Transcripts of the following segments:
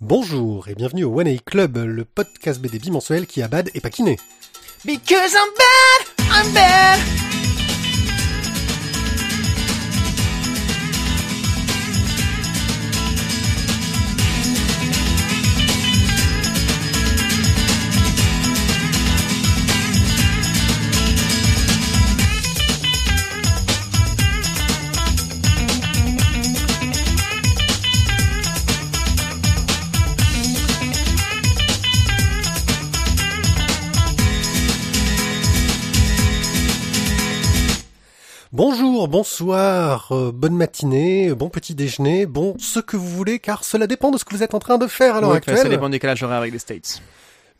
Bonjour et bienvenue au One A Club, le podcast BD bimensuel qui a bad et pas. Because I'm bad, I'm bad. Bonsoir, euh, bonne matinée, bon petit déjeuner, bon ce que vous voulez car cela dépend de ce que vous êtes en train de faire à l'heure actuelle. Ça dépend du décalage horaire avec les States.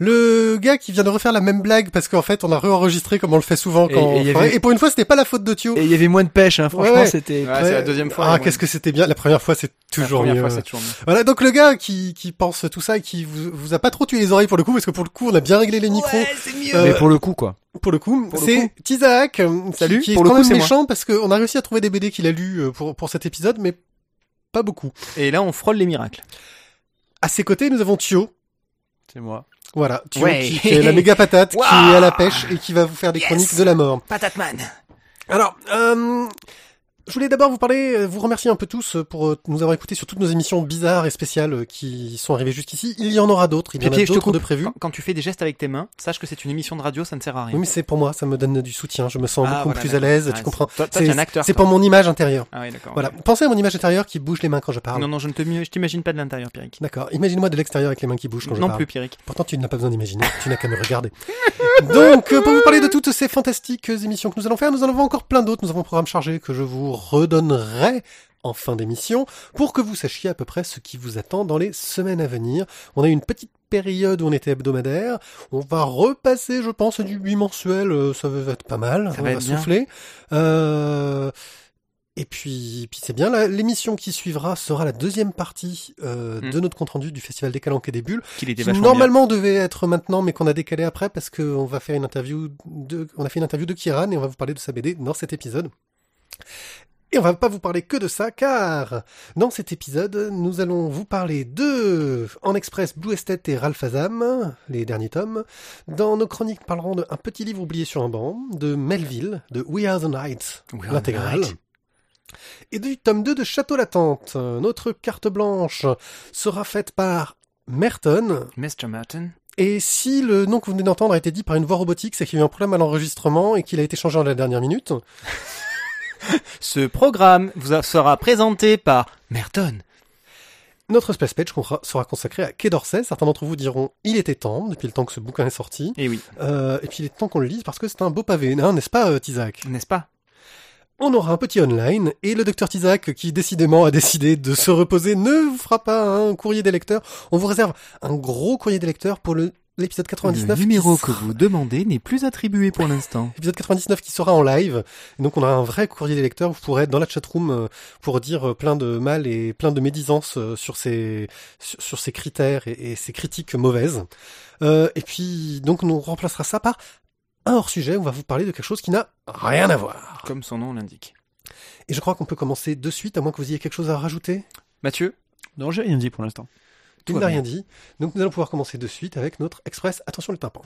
Le gars qui vient de refaire la même blague parce qu'en fait on a réenregistré comme on le fait souvent Et- quand et il y enfin, avait- et pour une fois c'était pas la faute de Thio. Et il y avait moins de pêche, hein. franchement, Ouais, ouais. c'était... Ouais, c'est la deuxième fois. Ah, qu'est-ce que c'était bien. La première fois c'est toujours La première mieux. fois, c'est toujours mieux. Voilà, donc le gars qui, qui pense tout ça et qui vous, vous a pas trop tué les oreilles pour le coup, parce que pour le coup, on a bien réglé les micros. c'est mieux. Euh, Mais pour le coup, quoi. Pour le coup, Pour le c'est coup. Tizak, euh, qui- Salut, qui, est pour le quand coup, même moi. méchant parce qu'on a réussi à trouver des BD qu'il a lus euh, pour, pour cet épisode, mais pas beaucoup. Et là, on frôle les miracles. À ses côtés, nous avons Thio. C'est moi. Voilà, Thio Ouais. qui, est la méga patate, qui est à la pêche et qui va vous faire des Yes. chroniques de la mort. Patatman. Alors, euh, je voulais d'abord vous parler, euh, vous remercier un peu tous euh, pour euh, nous avoir écoutés sur toutes nos émissions bizarres et spéciales qui sont arrivées jusqu'ici. Il y en aura d'autres, il y en a je te d'autres de prévus. Quand, quand tu fais des gestes avec tes mains, sache que c'est une émission de radio, ça ne sert à rien. Oui, mais c'est pour moi, ça me donne du soutien, je me sens Ah, beaucoup voilà, plus à l'aise, Ah, tu c'est- comprends. C'est- pour mon image intérieure. Ah oui, d'accord. Voilà. Pensez à mon image intérieure qui bouge les mains quand je parle. Non, non, je ne te, je t'imagine pas de l'intérieur, Pierrick. D'accord. Imagine-moi de l'extérieur avec les mains qui bougent quand je Non parle. plus, Pierrick. Pourtant, tu n'as pas besoin d'imaginer. tu n'as qu'à me regarder. Donc, pour vous parler de toutes ces fantastiques émissions que nous allons faire, nous en avons encore plein d'autres. Nous avons un programme chargé que je vous redonnerai en fin d'émission pour que vous sachiez à peu près ce qui vous attend dans les semaines à venir. On a eu une petite période où on était hebdomadaire. On va repasser, je pense, à du bimensuel. euh, Ça va être pas mal. Ça on va bien. souffler. Euh... Et puis, puis c'est bien. L'émission qui suivra sera la deuxième partie euh, Mm. de notre compte rendu du Festival des Calanques et des Bulles Qu'il était qui normalement devait être maintenant, mais qu'on a décalé après parce qu'on va faire une interview de, on a fait une interview de Kieran et on va vous parler de sa BD dans cet épisode. Et on va pas vous parler que de ça, car dans cet épisode, nous allons vous parler de En Express, Blue Estate et Ralph Azam, les derniers tomes. Dans nos chroniques, nous parlerons de Un petit livre oublié sur un banc, de Melville, de We Are the Night, l'intégrale. Et du tome 2 de Château Latente. Notre carte blanche sera faite par Merton, Mr. Martin. et si le nom que vous venez d'entendre a été dit par une voix robotique, c'est qu'il y a eu un problème à l'enregistrement et qu'il a été changé en la dernière minute. Ce programme vous sera présenté par Merton. Notre space page sera- consacré à Quai d'Orsay. Certains d'entre vous diront il était temps, depuis le temps que ce bouquin est sorti. Et oui, Euh, et puis il est temps qu'on le lise parce que c'est un beau pavé, hein, n'est-ce pas, euh, Tizak n'est-ce pas? On aura un petit online et le docteur Tizak, qui décidément a décidé de se reposer, ne vous fera pas un courrier des lecteurs. On vous réserve un gros courrier des lecteurs pour le l'épisode 99. Le numéro que vous demandez n'est plus attribué pour l'instant. épisode 99 qui sera en live. Et donc on a un vrai courrier des lecteurs. Vous pourrez être dans la chatroom euh, pour dire euh, plein de mal et plein de médisances euh, sur ces sur, sur ces critères et, et ces critiques mauvaises. Euh, et puis donc on remplacera ça par un hors sujet. On va vous parler de quelque chose qui n'a rien à voir. Comme son nom l'indique. Et je crois qu'on peut commencer de suite, à moins que vous ayez quelque chose à rajouter. Mathieu? Non, j'ai rien dit pour l'instant. Tu Tout n'as va rien dit. Donc nous allons pouvoir commencer de suite avec notre express. Attention le tympan.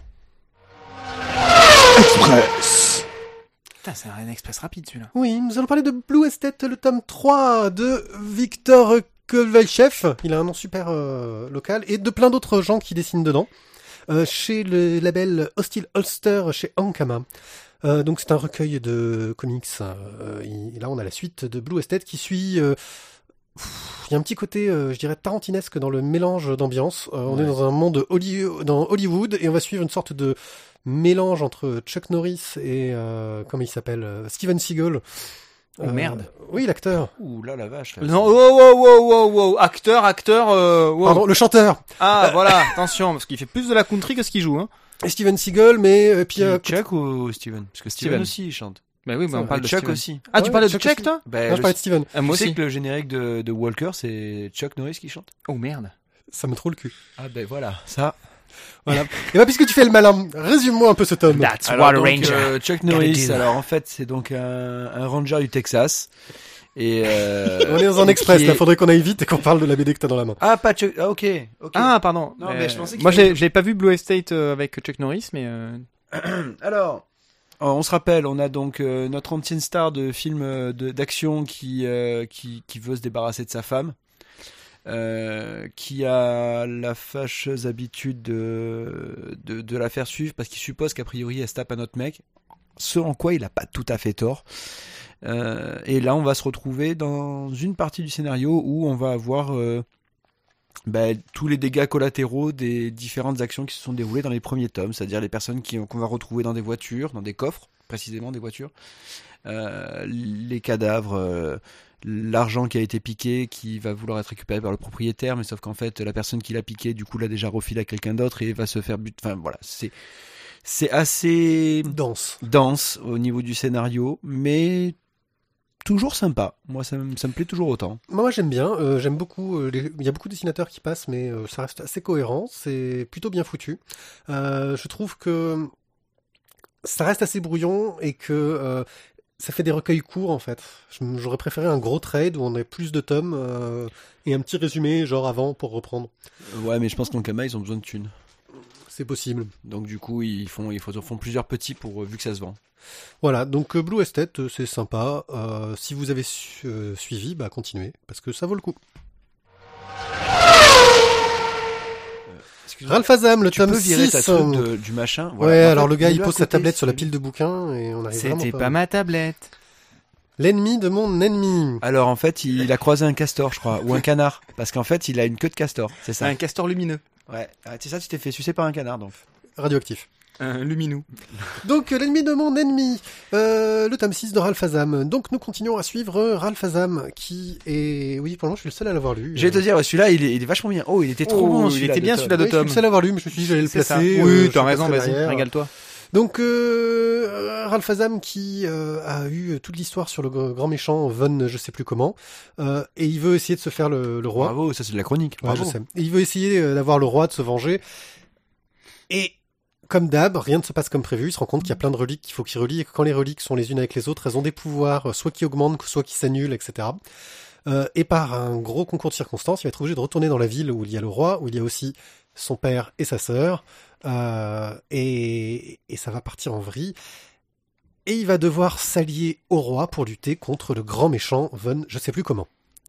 Putain, c'est un express rapide celui-là. Oui, nous allons parler de Blue Estate, le tome 3 de Victor Kovalchev. Il a un nom super euh, local. Et de plein d'autres gens qui dessinent dedans. Euh, chez le label Hostile Holster, chez Ankama. Euh, donc c'est un recueil de comics. euh, et là, on a la suite de Blue Estate qui suit... il y a un petit côté, euh, je dirais, tarantinesque dans le mélange d'ambiance. Euh, On est dans un monde Holly- dans Hollywood et on va suivre une sorte de mélange entre Chuck Norris et euh, comment il s'appelle euh, Steven Seagal. Oh, merde. Oui, l'acteur. Ouh là, la vache. Non, wow, wow, wow, wow, wow. Acteur, acteur, euh, wow. Pardon, le chanteur. Ah, voilà, attention, parce qu'il fait plus de la country que ce qu'il joue, hein. Et Steven Seagal, mais euh, puis euh, Chuck ou Steven? Parce que Steven, Steven. aussi, il chante. Bah oui, bah, Ça on parle de Chuck Steven. aussi. Ah, tu Ouais, parlais de Chuck Chuck, toi Bah, non, je parlais de Steven. Ah, Moi tu sais que le générique de, de Walker, c'est Chuck Norris qui chante? Oh merde. Ça me trouve le cul. Ah ben voilà, ça. Voilà. Et bah puisque tu fais le malin, résume-moi un peu ce tome. That's Alors, what donc, ranger. euh, Chuck Norris, alors en fait, c'est donc un, un ranger du Texas. Et euh, On est dans un express, est- faudrait qu'on aille vite et qu'on parle de la BD que t'as dans la main. Ah, pas Chuck. Ah, ok. ok. Ah, pardon. Non, mais je pensais qu'il moi, j'ai j'ai pas vu Blue Estate euh, avec Chuck Norris, mais euh, Alors, euh, on se rappelle, on a donc euh, notre ancienne star de film euh, d'action qui, euh, qui veut se débarrasser de sa femme, euh, qui a la fâcheuse habitude de de, de la faire suivre parce qu'il suppose qu'a priori elle se tape à notre mec, ce en quoi il a pas tout à fait tort. Euh, et là, on va se retrouver dans une partie du scénario où on va avoir euh, ben, tous les dégâts collatéraux des différentes actions qui se sont déroulées dans les premiers tomes, c'est-à-dire les personnes qu'on va retrouver dans des voitures, dans des coffres, précisément des voitures, euh, les cadavres, euh, l'argent qui a été piqué, qui va vouloir être récupéré par le propriétaire, mais sauf qu'en fait la personne qui l'a piqué, du coup, l'a déjà refilé à quelqu'un d'autre et va se faire but. Enfin voilà, c'est c'est assez Danse. dense au niveau du scénario, mais toujours sympa. Moi, ça, me- ça me plaît toujours autant. Moi, moi j'aime bien, euh, j'aime beaucoup, euh, les- il y a beaucoup de dessinateurs qui passent, mais euh, ça reste assez cohérent, c'est plutôt bien foutu. Euh, je trouve que ça reste assez brouillon et que euh, ça fait des recueils courts en fait. J'aurais préféré un gros trade où on a plus de tomes euh, et un petit résumé genre avant pour reprendre. Ouais, mais je pense qu'en Kama, ils ont besoin de thunes. C'est possible. Donc du coup, ils font, ils font, plusieurs petits pour euh, vu que ça se vend. Voilà, donc euh, Blue Estate, euh, c'est sympa. Euh, si vous avez su- euh, suivi, bah continuez, parce que ça vaut le coup. Ralph Azam, le tu tome peux virer 6. ta truc de- du machin. Ouais, alors le gars, il pose sa tablette sur la pile de bouquins et on arrive vraiment c'était pas. pas ma tablette. L'ennemi de mon ennemi. Alors en fait, il a croisé un castor, je crois, ou un canard, parce qu'en fait, il a une queue de castor. C'est C'est ça. un castor lumineux. Ouais. Ah, c'est ça, tu t'es fait sucer par un canard, donc. Radioactif. Un luminou. Donc, euh, l'ennemi de mon ennemi. Euh, le tome 6 de Ralph Azam. Donc, nous continuons à suivre euh, Ralph Azam, qui est... Oui, pour le moment, je suis le seul à l'avoir lu. Je vais te Euh, dire, celui-là, il est, il est vachement bien. Oh, il était trop Oh, bon. il celui-là était de bien, Tom. celui-là de oui, je suis Tom. le seul à l'avoir lu, mais je me suis dit, j'allais le placer. euh, Oui, je t'as raison, vas-y, régale-toi. Donc, euh, Ralph Azam qui euh, a eu toute l'histoire sur le gr- grand méchant Von, je sais plus comment, euh, et il veut essayer de se faire le, le roi. Bravo, ça c'est de la chronique. Ouais, Bravo. je sais. Et il veut essayer euh, d'avoir le roi, de se venger. Et comme d'hab, rien ne se passe comme prévu. Il se rend compte qu'il y a plein de reliques qu'il faut qu'il relie et que quand les reliques sont les unes avec les autres, elles ont des pouvoirs, euh, soit qui augmentent, soit qui s'annulent, etc. Euh, et par un gros concours de circonstances, il va être obligé de retourner dans la ville où il y a le roi, où il y a aussi son père et sa sœur. Euh, et, et ça va partir en vrille. Et il va devoir s'allier au roi pour lutter contre le grand méchant Von, je sais plus comment.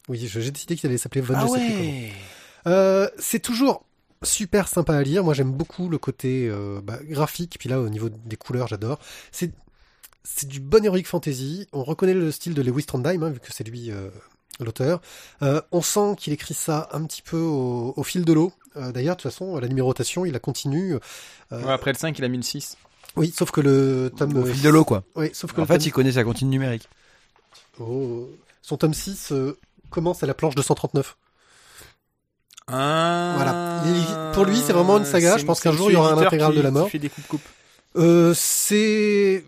Oui, j'ai décidé qu'il allait s'appeler Von, Ah je sais plus comment. Euh, c'est toujours super sympa à lire. Moi, j'aime beaucoup le côté euh, bah, graphique. Puis là, au niveau des couleurs, j'adore. C'est c'est du bon heroic fantasy. On reconnaît le style de Lewis Trondheim, hein, vu que c'est lui l'auteur. Euh, on sent qu'il écrit ça un petit peu au, au fil de l'eau. Euh, D'ailleurs, de toute façon, la numérotation, il la continue. Euh, Ouais, après le 5, il a mis le 6. Oui, sauf que le tome... Au fil de l'eau, quoi. Oui, sauf que En le fait, tome- il connaît sa comptine numérique. Oh, son tome 6 euh, commence à la planche 239. Ah, Voilà. Il- pour lui, c'est vraiment une saga. Je pense qu'un jour, il y aura un intégral qui- de la mort. fait des coupes-coupes. Euh, c'est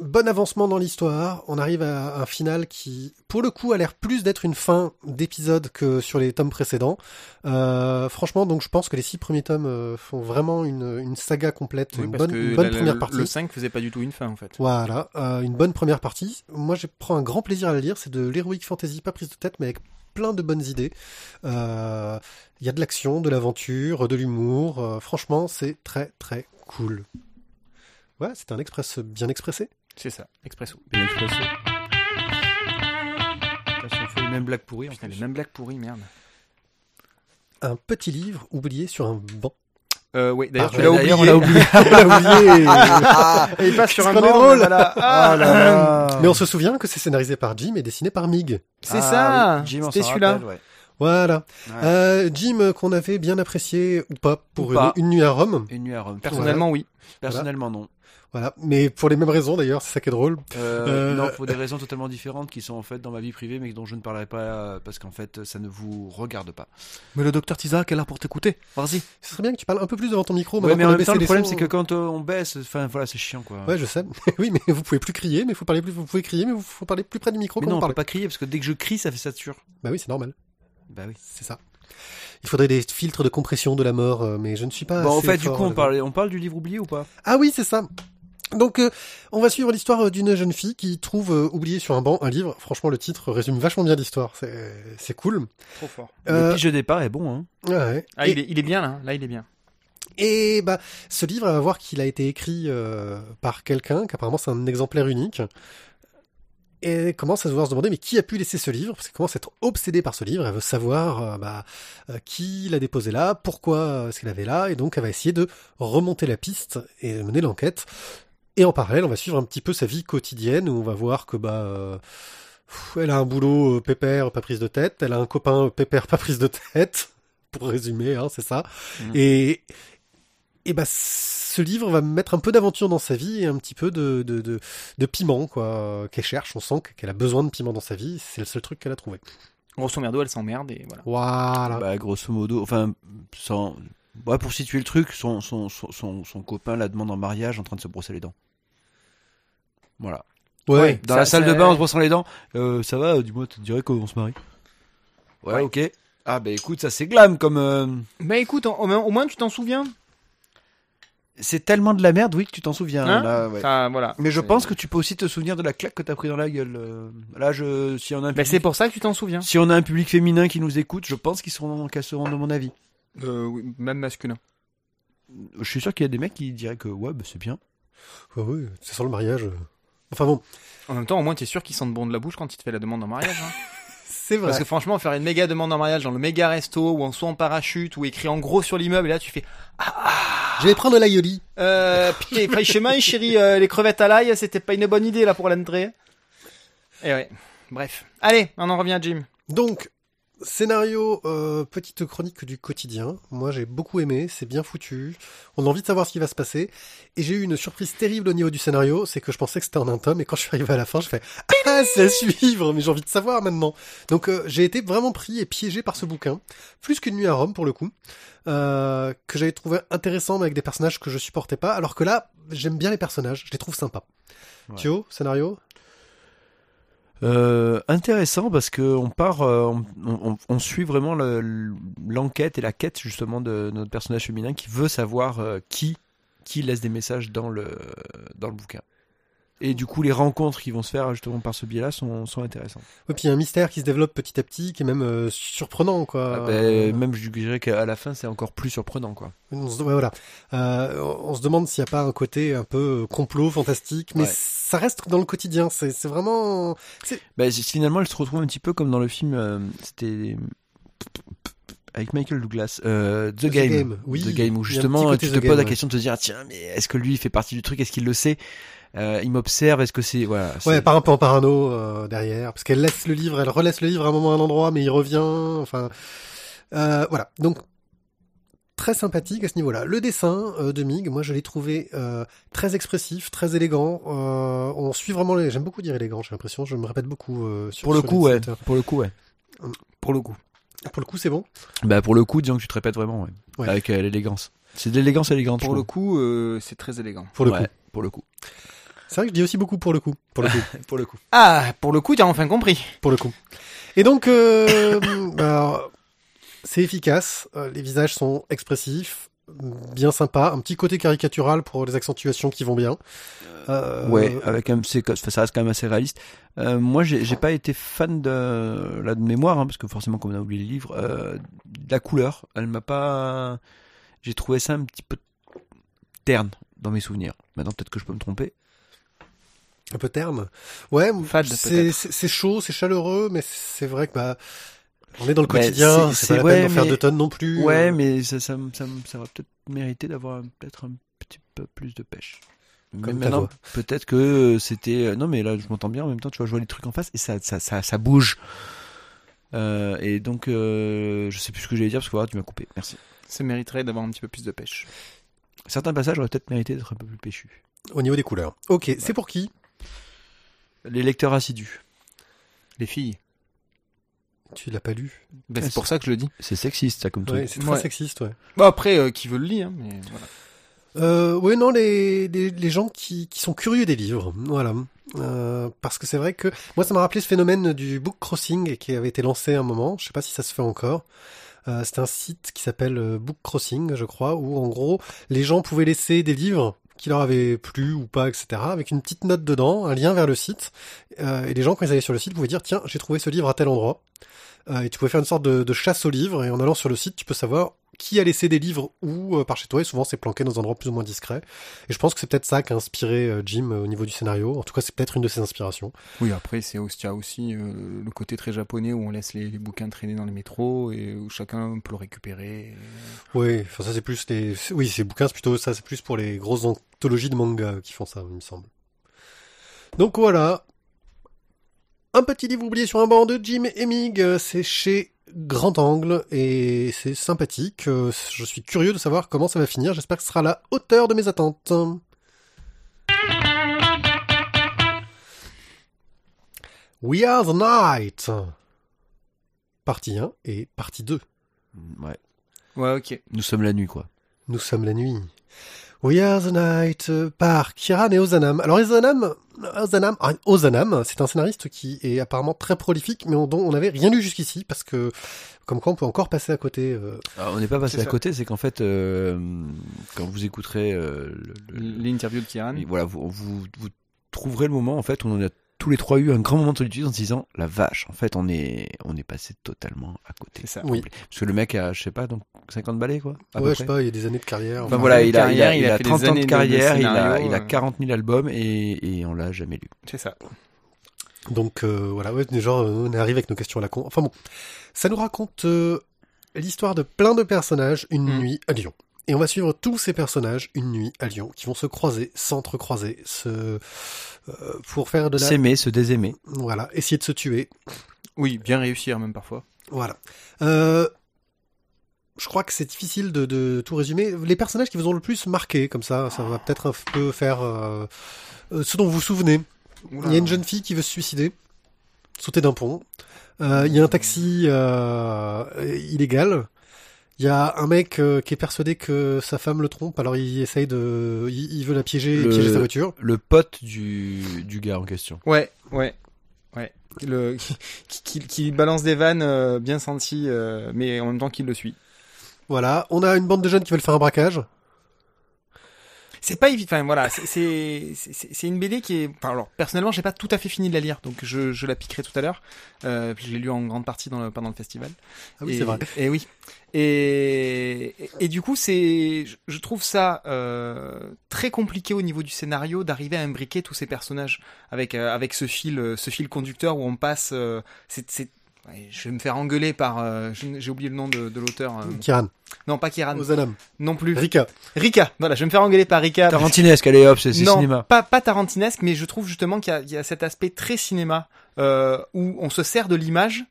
bon avancement dans l'histoire. On arrive à un final qui, pour le coup, a l'air plus d'être une fin d'épisode que sur les tomes précédents. Euh, franchement, donc je pense que les six premiers tomes euh, font vraiment une, une saga complète, Oui, une bonne, que une bonne la- la- première partie. Le 5 faisait pas du tout une fin, en fait. Voilà, euh, une bonne première partie. Moi, je prends un grand plaisir à la lire. C'est de l'heroic fantasy, pas prise de tête, mais avec plein de bonnes idées. Euh, Il y a de l'action, de l'aventure, de l'humour. Euh, franchement, c'est très très cool. Ouais, c'est un express bien expressé. C'est ça, Expresso. Bien expresso. Putain, fait les mêmes blagues pourries. en Putain, plus. les mêmes blagues pourries, merde. Un petit livre oublié sur un banc. Euh, oui, d'ailleurs, Ah, tu l'as oublié. D'ailleurs, on l'a oublié. On l'a oublié. Et il passe sur un banc, drôle. voilà. Ah, Oh là là. Mais on se souvient que c'est scénarisé par Jim et dessiné par Mig. C'est Ah ça. oui, C'était celui-là. ouais. Voilà. Ouais. Euh, Jim qu'on avait bien apprécié ou pas pour Ou une, pas. une nuit à Rome. Une nuit à Rome. Personnellement, oui. Personnellement, non. Voilà. Mais pour les mêmes raisons d'ailleurs, c'est ça qui est drôle. Euh, Euh, Non, pour des raisons totalement différentes qui sont en fait dans ma vie privée, mais dont je ne parlerai pas euh, parce qu'en fait, ça ne vous regarde pas. Mais le docteur Tizak est là pour t'écouter. Vas-y. Ce serait bien que tu parles un peu plus devant ton micro. Ouais, mais en a même temps, le problème, c'est que quand on baisse, enfin voilà, c'est chiant quoi. Ouais, je sais. oui, mais vous pouvez plus crier, mais faut parler plus. Vous pouvez crier, mais vous faut parler plus près du micro mais quand non, on parlez. peut pas crier parce que dès que je crie, ça fait sature. Bah oui, c'est normal. Bah oui. C'est ça. Il faudrait des filtres de compression de la mort, euh, mais je ne suis pas. bon, en assez fait, du coup, on là-dedans. parle, on parle du livre oublié ou pas? Ah oui, c'est ça. Donc, euh, on va suivre l'histoire euh, d'une jeune fille qui trouve euh, oublié sur un banc un livre. Franchement, le titre résume vachement bien l'histoire. C'est, c'est cool. Trop fort. Euh, Le pitch de départ est bon, hein. ouais. Ah, et, il est, il est bien là. Là, il est bien. et, bah, ce livre, on va voir qu'il a été écrit euh, par quelqu'un, qu'apparemment c'est un exemplaire unique. Et elle commence à devoir se demander mais qui a pu laisser ce livre? Parce qu'elle commence à être obsédée par ce livre. Elle veut savoir euh, bah, euh, qui l'a déposé là, pourquoi est-ce qu'elle avait là, et donc elle va essayer de remonter la piste et mener l'enquête. Et en parallèle, on va suivre un petit peu sa vie quotidienne où on va voir que bah euh, elle a un boulot euh, pépère, pas prise de tête, elle a un copain euh, pépère, pas prise de tête, pour résumer, hein, c'est ça. Mhm. Et et bah ce livre va mettre un peu d'aventure dans sa vie et un petit peu de de, de, de piment quoi qu'elle cherche. On sent qu'elle a besoin de piment dans sa vie. C'est le seul truc qu'elle a trouvé. Grosso merdo, elle s'emmerde et voilà. Voilà. Bah, grosso modo, enfin, sans... ouais, pour situer le truc, son, son, son, son, son copain la demande en mariage en train de se brosser les dents. Voilà. ouais. Dans Ça, la salle de bain en se brossant les dents. Euh, ça va, dis-moi, tu dirais qu'on se marie ouais, Ouais. ok. Ah, bah écoute, ça c'est glam comme. euh, Bah écoute, au, moins- au moins tu t'en souviens. C'est tellement de la merde, oui, que tu t'en souviens. Hein là, ouais. Ça, voilà. Mais je pense que tu peux aussi te souvenir de la claque que t'as pris dans la gueule. euh. Là, je, si on a un Bah, public, c'est pour ça que tu t'en souviens. si on a un public féminin qui nous écoute, je pense qu'ils seront, qu'elles seront de mon avis. Euh, oui, même masculin. Je suis sûr qu'il y a des mecs qui diraient que ouais, bah, c'est bien. Ouais, ouais, c'est sur le mariage. Enfin bon, En même temps, au moins, t'es sûr qu'ils sentent bon de la bouche quand il te fait la demande en mariage. Hein. c'est vrai. Parce que franchement, faire une méga demande en mariage dans le méga resto ou en saut en parachute ou écrit en gros sur l'immeuble, et là tu fais Je vais prendre l'aioli. euh, Putain, franchement, chérie, euh, les crevettes à l'ail, c'était pas une bonne idée là pour l'entrée. Et ouais. Bref. Allez, on en revient à Jim. Donc, scénario, euh, petite chronique du quotidien. Moi, j'ai beaucoup aimé, c'est bien foutu. On a envie de savoir ce qui va se passer. Et j'ai eu une surprise terrible au niveau du scénario, c'est que je pensais que c'était en un tome, et quand je suis arrivé à la fin, je fais Ah, c'est à suivre, mais j'ai envie de savoir maintenant. Donc, euh, j'ai été vraiment pris et piégé par ce bouquin, plus qu'une nuit à Rome pour le coup, euh, que j'avais trouvé intéressant, mais avec des personnages que je supportais pas, alors que là, j'aime bien les personnages, je les trouve sympas. Ouais. Thio, scénario? Euh, intéressant parce que on part, euh, on, on- on suit vraiment le- l'enquête et la quête justement de notre personnage féminin qui veut savoir euh, qui qui laisse des messages dans le dans le bouquin. Et du coup, les rencontres qui vont se faire justement par ce biais-là sont, sont intéressantes. Et puis il y a un mystère qui se développe petit à petit, qui est même euh, surprenant, quoi. Ah ben, même je dirais qu'à la fin, c'est encore plus surprenant, quoi. On se, ouais, voilà. Euh, on se demande s'il n'y a pas un côté un peu euh, complot, fantastique, mais Ouais. ça reste dans le quotidien. C'est vraiment. Ben, finalement, elle se retrouve un petit peu comme dans le film, euh, c'était avec Michael Douglas, euh, The, The Game. Game, oui. The Game, où justement tu te poses la ouais. question de te dire, ah, tiens, mais est-ce que lui il fait partie du truc, est-ce qu'il le sait? Euh, Il m'observe, est-ce que c'est voilà. Ouais, par un peu en parano euh, derrière, parce qu'elle laisse le livre, elle relaisse le livre à un moment à un endroit, mais il revient. Enfin, euh, voilà. Donc très sympathique à ce niveau-là. Le dessin euh, de Mig, moi je l'ai trouvé euh, très expressif, très élégant. Euh, on suit vraiment les. J'aime beaucoup dire élégant. J'ai l'impression, je me répète beaucoup euh, sur Pour le sur coup, ouais. Pour le coup, ouais. Pour le coup. Pour le coup, c'est bon? Bah pour le coup, disons que tu te répètes vraiment, ouais. Ouais. Avec euh, l'élégance. C'est de l'élégance élégante. Pour je le coup, euh, c'est très élégant. Pour le Ouais, coup. Pour le coup. C'est vrai que je dis aussi beaucoup pour le coup. Pour le coup. pour le coup. Ah, pour le coup, t'as enfin compris. pour le coup. Et donc, euh, alors, c'est efficace. euh, Les visages sont expressifs, bien sympa. Un petit côté caricatural pour les accentuations qui vont bien. Euh, Ouais, avec un, c'est, ça reste quand même assez réaliste. Euh, moi, j'ai, j'ai pas été fan de la de mémoire, hein, parce que forcément, comme on a oublié les livres, euh, la couleur, elle m'a pas. J'ai trouvé ça un petit peu terne dans mes souvenirs. Maintenant, peut-être que je peux me tromper. Un peu terne. Ouais, c'est, peut-être. c'est, c'est chaud, c'est chaleureux, mais c'est vrai que bah, on est dans le Bah, quotidien. c'est- C'est, c'est- pas la ouais, peine d'en faire deux tonnes non plus. Ouais, Euh, mais ça, ça, ça, ça aurait peut-être mérité d'avoir un- peut-être un petit peu plus de pêche. Comme ta maintenant, voix. peut-être que c'était. Non, mais là, je m'entends bien. En même temps, tu vois, je vois les trucs en face et ça, ça, ça, ça bouge. Euh, et donc, euh, je sais plus ce que j'allais dire parce que voilà, tu m'as coupé. Merci. Ça mériterait d'avoir un petit peu plus de pêche. Certains passages auraient peut-être mérité d'être un peu plus péchus. Au niveau des couleurs. Ok, c'est pour qui? Les lecteurs assidus. Les filles. Tu l'as pas lu Ben, Ah, c'est pour ça que je le dis. C'est sexiste, ça, comme Ouais, c'est très Ouais. sexiste, ouais. Bon, après, euh, qui veut le lire, mais voilà. Euh, ouais, non, les, les, les gens qui, qui sont curieux des livres, voilà. Euh, parce que c'est vrai que moi, ça m'a rappelé ce phénomène du book crossing qui avait été lancé à un moment. Je sais pas si ça se fait encore. Euh, c'est un site qui s'appelle Book Crossing, je crois, où en gros, les gens pouvaient laisser des livres qui leur avait plu ou pas, etc., avec une petite note dedans, un lien vers le site. Euh, et les gens, quand ils allaient sur le site, pouvaient dire, tiens, j'ai trouvé ce livre à tel endroit. Euh, et tu pouvais faire une sorte de, de chasse aux livres, et en allant sur le site, tu peux savoir qui a laissé des livres où euh, par chez toi, et souvent c'est planqué dans un endroit plus ou moins discret. Et je pense que c'est peut-être ça qui a inspiré euh, Jim au niveau du scénario. En tout cas, c'est peut-être une de ses inspirations. Oui, après, c'est aussi, il y a aussi le côté très japonais où on laisse les, les bouquins traîner dans les métros et où chacun peut le récupérer. Oui, enfin ça c'est plus les, oui, ces bouquins, c'est plutôt ça, c'est plus pour les grosses anthologies de manga qui font ça, il me semble. Donc voilà. Un petit livre oublié sur un banc de Jim et Mig, euh, c'est chez Grand Angle et c'est sympathique. Euh, Je suis curieux de savoir comment ça va finir. J'espère que ce sera à la hauteur de mes attentes. We Are the Night. Partie 1 et partie 2. Ouais. Ouais, ok. Nous sommes la nuit, quoi. Nous sommes la nuit. We Are the Night euh, par Kiran et Ozanam. Alors Ozanam, Ozanam, ah, Ozanam, c'est un scénariste qui est apparemment très prolifique, mais dont on n'avait rien lu jusqu'ici, parce que comme quoi on peut encore passer à côté. euh, Alors, on n'est pas passé à ça. côté, c'est qu'en fait, euh, quand vous écouterez euh, L'interview de Kieran. Oui, voilà, vous, vous, vous trouverez le moment en fait où on a tous les trois eu un grand moment de solitude en se disant la vache, en fait on est on est passé totalement à côté. C'est ça. Oui. Parce que le mec a je sais pas donc 50 balais quoi. à peu ouais, je près. sais pas, il y a des années de carrière. Enfin Enfin, voilà, il a, il a, carrière, il il a a fait des 30 ans de de- de carrière, il, a, scénario, il a euh. 40 000 albums et, et on l'a jamais lu. C'est ça. Donc euh, voilà, ouais, genre euh, on arrive avec nos questions à la con. Enfin bon, ça nous raconte euh, l'histoire de plein de personnages une Mm. nuit à Lyon. Et on va suivre tous ces personnages une nuit à Lyon, qui vont se croiser, s'entrecroiser, se euh, pour faire de la S'aimer, se désaimer. voilà, essayer de se tuer. Oui, bien réussir même parfois. Voilà. Euh, je crois que c'est difficile de, de tout résumer. Les personnages qui vous ont le plus marqué, comme ça, ça va peut-être un peu faire euh, euh, ce dont vous vous souvenez. Il y a une jeune fille qui veut se suicider, sauter d'un pont. Euh, il y a un taxi euh, illégal. Il y a un mec euh, qui est persuadé que sa femme le trompe, alors il essaye de, il, il veut la piéger et Le- piéger sa voiture. Le pote du, du gars en question. Ouais, ouais, ouais. Le, qui, qui, qui balance des vannes euh, bien senties, euh, mais en même temps qu'il le suit. Voilà. On a une bande de jeunes qui veulent faire un braquage. C'est pas évident. Enfin voilà, c'est- c'est une BD qui est. Enfin, alors personnellement, j'ai pas tout à fait fini de la lire, donc je, je la piquerai tout à l'heure. Euh, puis je l'ai lu en grande partie dans le- pendant le festival. Ah oui, et, c'est vrai. Et oui. Et, et, et du coup, c'est, je, trouve ça euh, très compliqué au niveau du scénario d'arriver à imbriquer tous ces personnages avec euh, avec ce fil, ce fil conducteur où on passe. euh, c'est, je vais me faire engueuler par. euh, j'ai oublié le nom de, de l'auteur. euh, Kiran. non, pas Kieran. Ozanam. Non plus. Rika. Rika. Voilà, je vais me faire engueuler par Rika. Tarantinesque, allez hop, c'est cinéma. pas pas tarantinesque, mais je trouve justement qu'il y a, il y a cet aspect très cinéma euh, où on se sert de l'image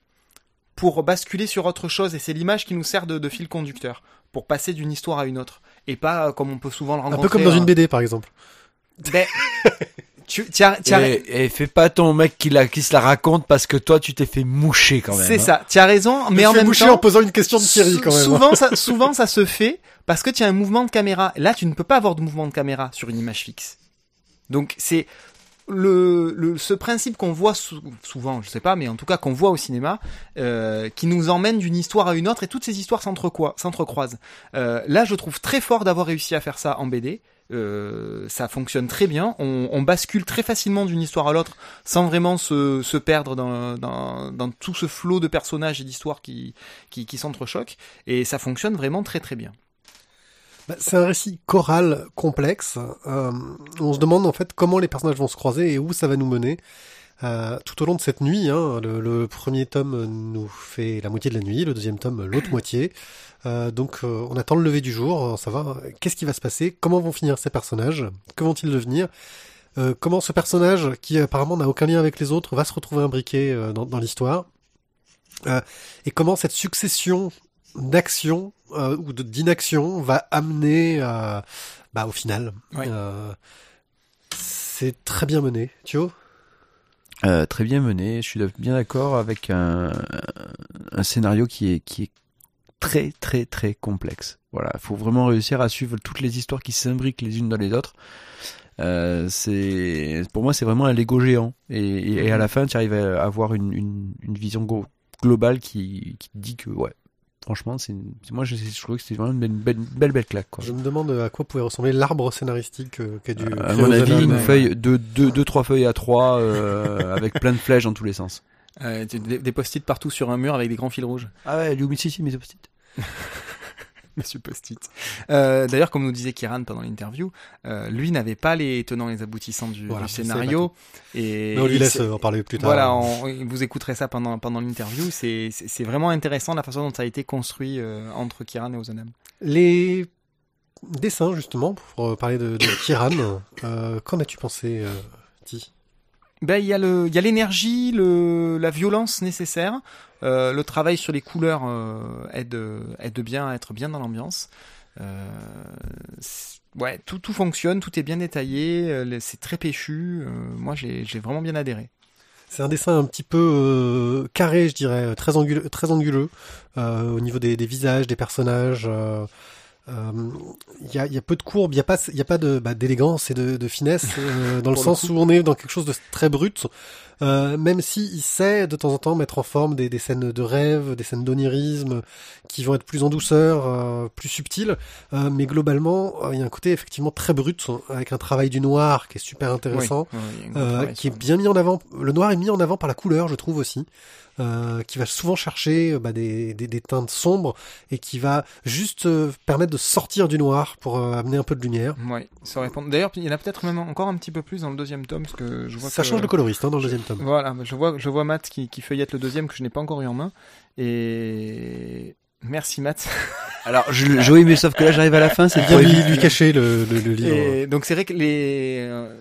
pour basculer sur autre chose, et c'est l'image qui nous sert de, de fil conducteur pour passer d'une histoire à une autre, et pas euh, comme on peut souvent le Un rencontrer. peu comme dans euh, une BD, par exemple. ben, tu, tu as- Et, et fais pas ton mec qui, la, qui se la raconte parce que toi tu t'es fait moucher quand même. c'est hein. ça. Tu as raison, mais en même boucher temps, en posant une question de sou- quand même. hein. Souvent, ça, souvent, ça se fait parce que tu as un mouvement de caméra. Là, tu ne peux pas avoir de mouvement de caméra sur une image fixe. Donc, c'est le, le ce principe qu'on voit sou- souvent, je sais pas, mais en tout cas qu'on voit au cinéma, euh, qui nous emmène d'une histoire à une autre et toutes ces histoires s'entrecroisent. Euh, là, je trouve très fort d'avoir réussi à faire ça en BD. Euh, ça fonctionne très bien. On, on bascule très facilement d'une histoire à l'autre sans vraiment se, se perdre dans, dans, dans tout ce flot de personnages et d'histoires qui, qui, qui s'entrechoquent. Et ça fonctionne vraiment très très bien. Bah, c'est un récit choral complexe. Euh, on se demande en fait comment les personnages vont se croiser et où ça va nous mener. Euh, tout au long de cette nuit, hein, le, le premier tome nous fait la moitié de la nuit, le deuxième tome l'autre moitié. Euh, donc euh, on attend le lever du jour, savoir euh, qu'est-ce qui va se passer, comment vont finir ces personnages, que vont-ils devenir, euh, comment ce personnage qui apparemment n'a aucun lien avec les autres va se retrouver imbriqué euh, dans, dans l'histoire, Euh, et comment cette succession d'action euh, ou de- d'inaction va amener euh, bah, au final. Euh, c'est très bien mené. Euh, très bien mené. Je suis bien d'accord avec un, un scénario qui est, qui est très très très complexe. Voilà, il faut vraiment réussir à suivre toutes les histoires qui s'imbriquent les unes dans les autres. Euh, c'est pour moi c'est vraiment un Lego géant et, et, et à la fin tu arrives à avoir une, une, une vision go- globale qui, qui te dit que ouais franchement, c'est une- moi je, je trouvais que c'était vraiment une belle, belle, belle, belle claque. Quoi. Je me demande à quoi pouvait ressembler l'arbre scénaristique euh, qu'a dû Euh, à mon avis, une feuille, deux, deux, deux, trois feuilles à trois, euh, avec plein de flèches dans tous les sens. Euh, des, des post-it partout sur un mur avec des grands fils rouges. Ah ouais, si, mais c'est petite. Monsieur Post-it. Euh, D'ailleurs, comme nous disait Kiran pendant l'interview, euh, lui n'avait pas les tenants et les aboutissants du, Voilà, du scénario. Et Mais on lui laisse en parler plus tard. Voilà, on- vous écouterez ça pendant, pendant l'interview. C'est vraiment intéressant la façon dont ça a été construit euh, entre Kiran et Ozanam. Les dessins, justement, pour parler de, de Kiran, euh, qu'en as-tu pensé, euh, Ti Ben, il y a le, il y a l'énergie, le, la violence nécessaire. Euh, le travail sur les couleurs euh, aide, aide bien à être bien dans l'ambiance. Euh, ouais, tout, tout fonctionne, tout est bien détaillé, euh, c'est très péchu. euh, moi, j'ai j'ai vraiment bien adhéré. C'est un dessin un petit peu euh, carré, je dirais, très anguleux, très anguleux euh, au niveau des, des visages, des personnages. euh, euh, Il y, a, y a peu de courbes, il n'y a pas, y a pas de bah, d'élégance et de, de finesse euh, dans le sens où on est dans quelque chose de très brut. Euh, même si il sait de temps en temps mettre en forme des, des scènes de rêve, des scènes d'onirisme qui vont être plus en douceur, euh, plus subtiles, euh, mais globalement euh, il y a un côté effectivement très brut avec un travail du noir qui est super intéressant. Oui, Euh, travail qui est bien mis en avant. Le noir est mis en avant par la couleur, je trouve aussi, euh, qui va souvent chercher euh, bah, des, des, des teintes sombres et qui va juste euh, permettre de sortir du noir pour euh, amener un peu de lumière. Ouais, ça répond. D'ailleurs, il y en a peut-être même encore un petit peu plus dans le deuxième tome, parce que je vois Ça que- change de coloriste hein, dans le deuxième tome. Voilà, je vois, je vois Matt qui, qui feuillette le deuxième que je n'ai pas encore eu en main. Et merci Matt. Alors, je, je- oui, mais sauf que là, j'arrive à la fin, c'est Bien lui, lui cacher le, le, le livre. Et donc c'est vrai que les euh,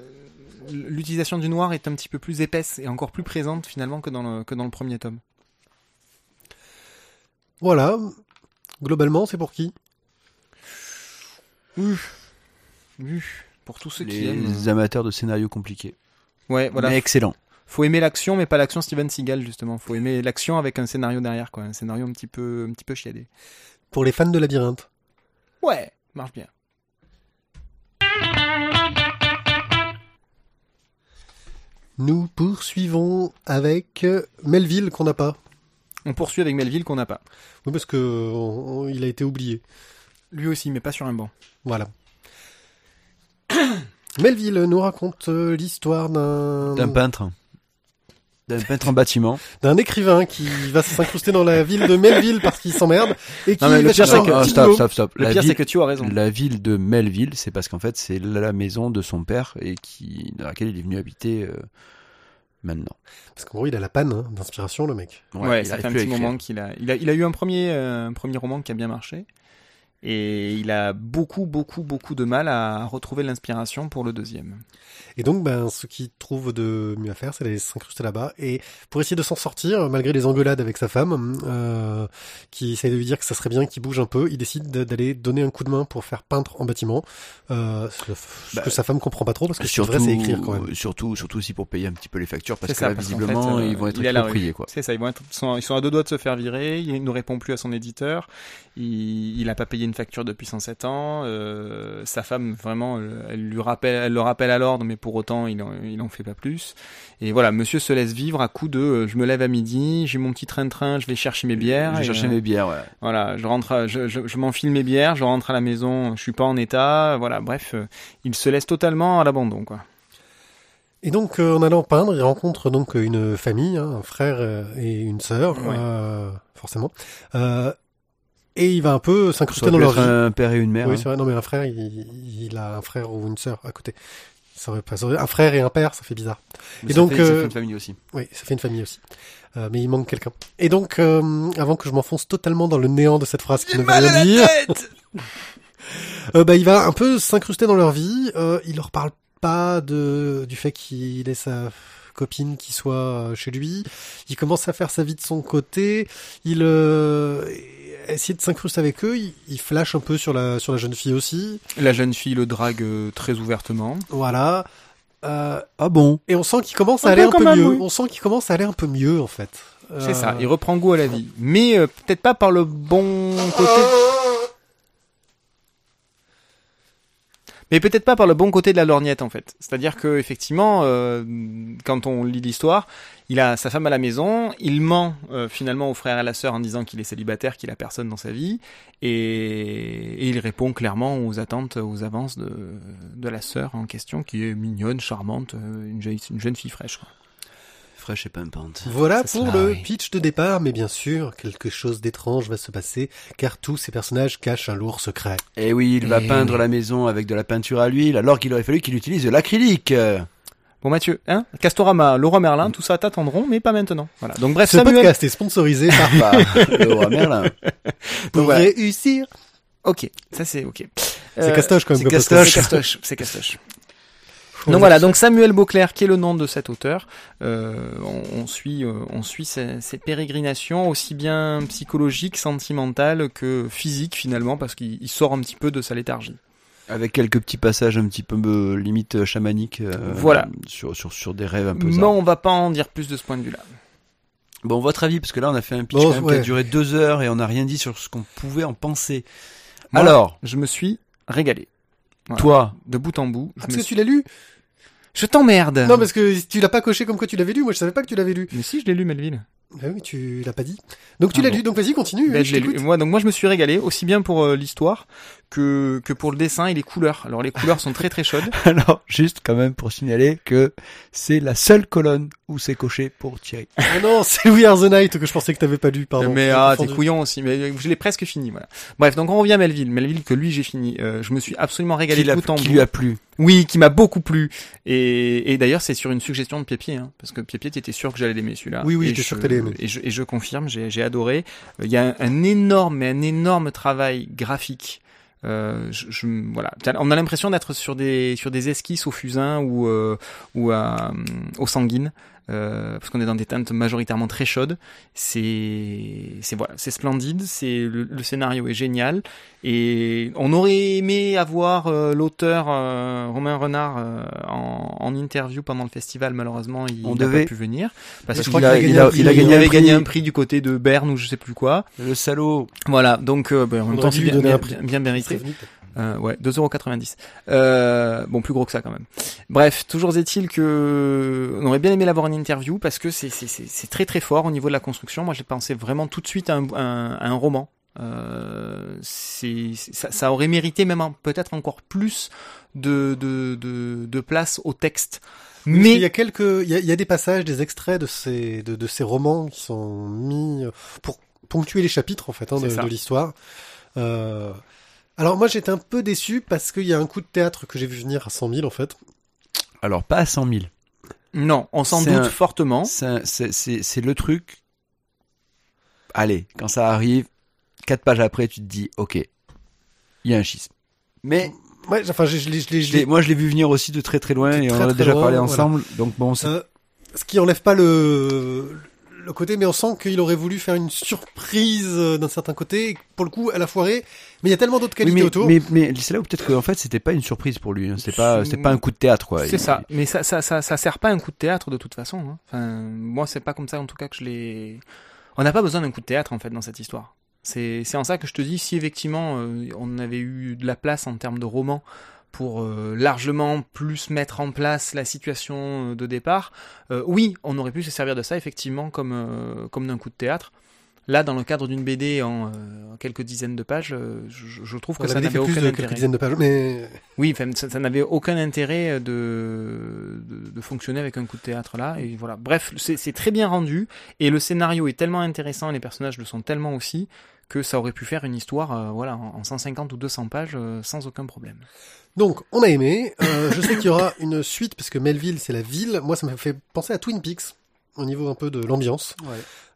l'utilisation du noir est un petit peu plus épaisse et encore plus présente finalement que dans le, que dans le premier tome. Voilà. Globalement, c'est pour qui Oui, pour tous ceux qui aiment. les amateurs de scénarios compliqués. Ouais, voilà. Mais excellent. Faut aimer l'action, mais pas l'action Steven Seagal justement. Faut aimer l'action avec un scénario derrière, quoi. Un scénario un petit peu, un petit peu chiadé. Pour les fans de Labyrinthe. Ouais, marche bien. Nous poursuivons avec euh, Melville qu'on n'a pas. On poursuit avec Melville qu'on n'a pas. Oui, parce que on- on- il a été oublié. Lui aussi, mais pas sur un banc. Voilà. Melville nous raconte euh, l'histoire d'un D'un peintre. D'un peintre en bâtiment. d'un écrivain qui va s'incruster dans la ville de Melville parce qu'il s'emmerde et qui Non, mais le va pire, c'est un que- stop, stop, stop. Le La pire, ville- c'est que tu as raison. La ville de Melville, c'est parce qu'en fait, c'est la maison de son père et qui, dans laquelle il est venu habiter euh, maintenant. Parce qu'en gros, il a la panne hein, d'inspiration, le mec. Ouais, il ça fait un petit écrire. moment qu'il a, il a, il a eu un premier, euh, un premier roman qui a bien marché. Et il a beaucoup, beaucoup, beaucoup de mal à retrouver l'inspiration pour le deuxième. Et donc, ben, ce qu'il trouve de mieux à faire, c'est d'aller s'incruster là-bas. Et pour essayer de s'en sortir, malgré les engueulades avec sa femme, euh, qui essaie de lui dire que ça serait bien qu'il bouge un peu, il décide de- d'aller donner un coup de main pour faire peintre en bâtiment. Euh, ce Bah, que sa femme comprend pas trop, parce que Surtout, c'est écrire quand même. surtout, surtout aussi pour payer un petit peu les factures parce que ça, là, parce visiblement, fait, euh, ils vont être expropriés, quoi. C'est ça, ils vont être, ils sont, ils sont à deux doigts de se faire virer. Il ne répond plus à son éditeur. Il, il a pas payé une facture depuis 107 ans. Euh, sa femme, vraiment, euh, elle lui rappelle, elle le rappelle à l'ordre, mais pour autant, il en, il en fait pas plus. Et voilà, monsieur se laisse vivre à coup de, euh, je me lève à midi, j'ai mon petit train-train, je vais chercher mes bières. J'ai et, cherché euh, mes bières, ouais. Voilà, je rentre, à- je, je, je m'enfile mes bières, je rentre à la maison, je suis pas en état. Voilà, bref, euh, il se laisse totalement à l'abandon, quoi. Et donc, euh, en allant peindre, il rencontre donc une famille, hein, un frère et une sœur, Ouais. euh, forcément. Euh, et il va un peu s'incruster dans leur vie. un père et une mère. Oui, hein. c'est vrai. Non, mais un frère, il, il a un frère ou une sœur à côté. Ça aurait pas, un frère et un père, ça fait bizarre. Mais Et ça donc, fait- ça euh, fait une famille aussi. Oui, ça fait une famille aussi. Euh, mais il manque quelqu'un. Et donc, euh, avant que je m'enfonce totalement dans le néant de cette phrase qui ne veut rien dire, euh, bah, il va un peu s'incruster dans leur vie. Euh, il leur parle pas de du fait qu'il ait sa copine qui soit euh, chez lui. Il commence à faire sa vie de son côté. Il essaie de s'incruster avec eux. Il, il flash un peu sur la sur la jeune fille aussi. La jeune fille le drague euh, très ouvertement. Voilà. Euh, Ah bon? et on sent qu'il commence à Un aller peu un peu mieux. oui. On sent qu'il commence à aller un peu mieux en fait. C'est ça, Euh, il reprend goût à la vie. Mais euh, peut-être pas par le bon côté. Mais peut-être pas par le bon côté de la lorgnette en fait. C'est-à-dire que effectivement, euh, quand on lit l'histoire, il a sa femme à la maison, il ment euh, finalement au frère et à la sœur en disant qu'il est célibataire, qu'il a personne dans sa vie, et, il répond clairement aux attentes, aux avances de, de la sœur en question, qui est mignonne, charmante, euh, une, jeune- une jeune fille fraîche. Fraîche et pimpante. Voilà pour le oui. pitch de départ, mais bien sûr, quelque chose d'étrange va se passer, car tous ces personnages cachent un lourd secret. Et oui, il va peindre oui. la maison avec de la peinture à l'huile, alors qu'il aurait fallu qu'il utilise de l'acrylique. Euh, Bon Mathieu, hein Castorama, Leroy Merlin, tout ça t'attendront, mais pas maintenant. Voilà. Donc bref, Ce Samuel. podcast est sponsorisé par roi Merlin. pour voilà. réussir. Ok, ça c'est ok. C'est Euh, Castoche quand même. c'est Castoche. C'est. Castoche, c'est Castoche. Donc voilà, donc Samuel Beauclerc, qui est le nom de cet auteur, euh, on, on suit, euh, on suit ses, ses pérégrinations aussi bien psychologiques, sentimentales que physiques finalement, parce qu'il il sort un petit peu de sa léthargie. Avec quelques petits passages un petit peu euh, limite chamaniques. euh, Voilà. Sur, sur, sur des rêves un peu Mais bizarres. on va pas en dire plus de ce point de vue-là. Bon, votre avis, parce que là on a fait un pitch Bon, quand même qui a duré deux heures et on n'a rien dit sur ce qu'on pouvait en penser. Moi, Alors, Je me suis régalé. Voilà. toi, De bout en bout. Ah, parce me que tu l'as lu Je t'emmerde Non, parce que tu l'as pas coché comme quoi tu l'avais lu. Moi, je savais pas que tu l'avais lu. Mais si, je l'ai lu, Melville. Ah oui, tu l'as pas dit. Donc tu Ah l'as bon. lu. Donc vas-y, continue. Ben, je lu. Moi, donc moi, je me suis régalé aussi bien pour euh, l'histoire que que pour le dessin et les couleurs. Alors les couleurs sont très très chaudes. alors juste quand même pour signaler que c'est la seule colonne où c'est coché pour Thierry. Ah non, c'est We Are the Night que je pensais que t'avais pas lu. Pardon. mais ah, t'es couillon aussi. Mais euh, je l'ai presque fini. Voilà. Bref, donc on revient à Melville. Melville que lui j'ai fini. Euh, je me suis absolument régalé Qui, bout en qui bout. lui a plu. Oui, qui m'a beaucoup plu. Et, et d'ailleurs, c'est sur une suggestion de Piepier, hein, parce que Piepier, t'étais sûr que j'allais l'aimer celui-là. Oui, oui, j'étais sûr que t'allais aimer. Et je, et je confirme, j'ai adoré. Il y a un, un énorme, mais un énorme travail graphique. Euh, je, je- voilà, on a l'impression d'être sur des sur des esquisses au fusain ou euh, ou à, euh, au sanguine. Euh, parce qu'on est dans des teintes majoritairement très chaudes. C'est, c'est voilà, c'est splendide. C'est le, le scénario est génial. Et on aurait aimé avoir euh, l'auteur euh, Romain Renard euh, en, en interview pendant le festival. Malheureusement, il n'a pas pu venir parce Je qu'il crois a, qu'il a il gagné a, un prix. il a gagné, Il a avait un gagné un prix du côté de Berne ou je sais plus quoi. Le salaud. Voilà, donc euh, ben, en même On temps aurait c'est bien, donner un bien, prix. bien C'est mérité. Euh, ouais, 2,90€. Euh, bon, plus gros que ça quand même. Bref, toujours est-il que on aurait bien aimé l'avoir en interview parce que c'est c'est c'est c'est très très fort au niveau de la construction. Moi, j'ai pensé vraiment tout de suite à un, à un roman. Euh, c'est ça, ça aurait mérité même peut-être encore plus de de de, de place au texte. Mais il y a quelques, il y a, il y a des passages, des extraits de ces, de, de ces romans qui sont mis pour ponctuer les chapitres en fait hein, de, de l'histoire. Euh, alors moi j'étais un peu déçu parce qu'il y a un coup de théâtre que j'ai vu venir à 100 000 en fait. Alors pas à 100 000. non, on s'en doute un- fortement. C'est un- C'est c'est- c'est le truc. Allez, quand ça arrive, quatre pages après, tu te dis, ok, il y a un schisme. Mais Ouais, enfin je, je l'ai- je l'ai- je je l'ai- l'ai- moi, je l'ai vu venir aussi de très très loin et très, on en a déjà loin, parlé voilà. ensemble. Donc bon, Euh, ce qui enlève pas le le côté, mais on sent qu'il aurait voulu faire une surprise euh, d'un certain côté. et Pour le coup, elle a foiré. Mais il y a tellement d'autres Oui, qualités mais, autour. mais, mais c'est là où peut-être qu'en fait, c'était pas une surprise pour lui. hein. C'est pas, c'est pas un coup de théâtre, quoi. C'est ça, mais ça, ça, ça, ça sert pas à un coup de théâtre de toute façon. hein. Enfin, moi, c'est pas comme ça en tout cas que je l'ai. On n'a pas besoin d'un coup de théâtre en fait dans cette histoire. C'est, c'est en ça que je te dis si effectivement euh, on avait eu de la place en termes de roman pour euh, largement plus mettre en place la situation euh, de départ, euh, oui, on aurait pu se servir de ça effectivement comme comme d'un coup de théâtre. Là, dans le cadre d'une BD en euh, quelques dizaines de pages, euh, je, je trouve que ça avait n'avait plus aucun de intérêt. quelques dizaines de pages. Mais Oui, enfin, ça, ça n'avait aucun intérêt de, de, de fonctionner avec un coup de théâtre là. Et voilà. Bref, c'est très bien rendu et le scénario est tellement intéressant et les personnages le sont tellement aussi que ça aurait pu faire une histoire, euh, voilà, en en 150 ou 200 pages euh, sans aucun problème. Donc, on a aimé. Euh, je sais qu'il y aura une suite parce que Melville, c'est la ville. Moi, ça m'a fait penser à Twin Peaks au niveau un peu de l'ambiance.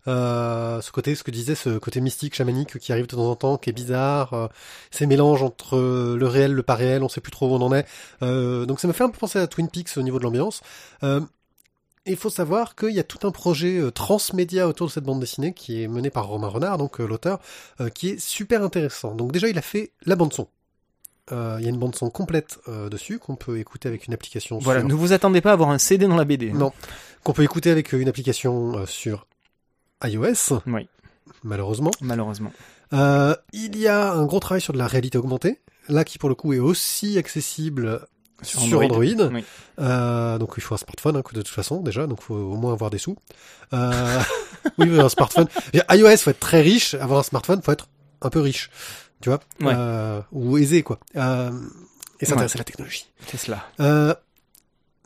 Euh, ce côté, ce que disait, ce côté mystique, chamanique qui arrive de temps en temps, qui est bizarre. euh, ces mélanges entre euh, le réel, le pas réel, on sait plus trop où on en est. Euh, donc, ça m'a fait un peu penser à Twin Peaks au niveau de l'ambiance. Euh, il faut savoir qu'il y a tout un projet euh, transmédia autour de cette bande dessinée qui est mené par Romain Renard, donc euh, l'auteur, euh, qui est super intéressant. Donc déjà, il a fait la bande son. Euh, Il y a une bande son complète euh, dessus qu'on peut écouter avec une application Voilà, sur... ne vous attendez pas à avoir un CD dans la BD. hein. Non, qu'on peut écouter avec euh, une application euh, sur iOS, Oui, malheureusement. malheureusement. Euh, il y a un gros travail sur de la réalité augmentée. là qui pour le coup est aussi accessible Sur sur, Android. Oui. Euh, donc il faut un smartphone hein, de toute façon déjà, donc il faut au moins avoir des sous. Euh, oui, un smartphone. IOS faut être très riche, avoir un smartphone faut être un peu riche, tu vois, Ouais. Euh, ou aisé quoi. Euh, et s'intéresser Ouais. à la technologie. C'est cela.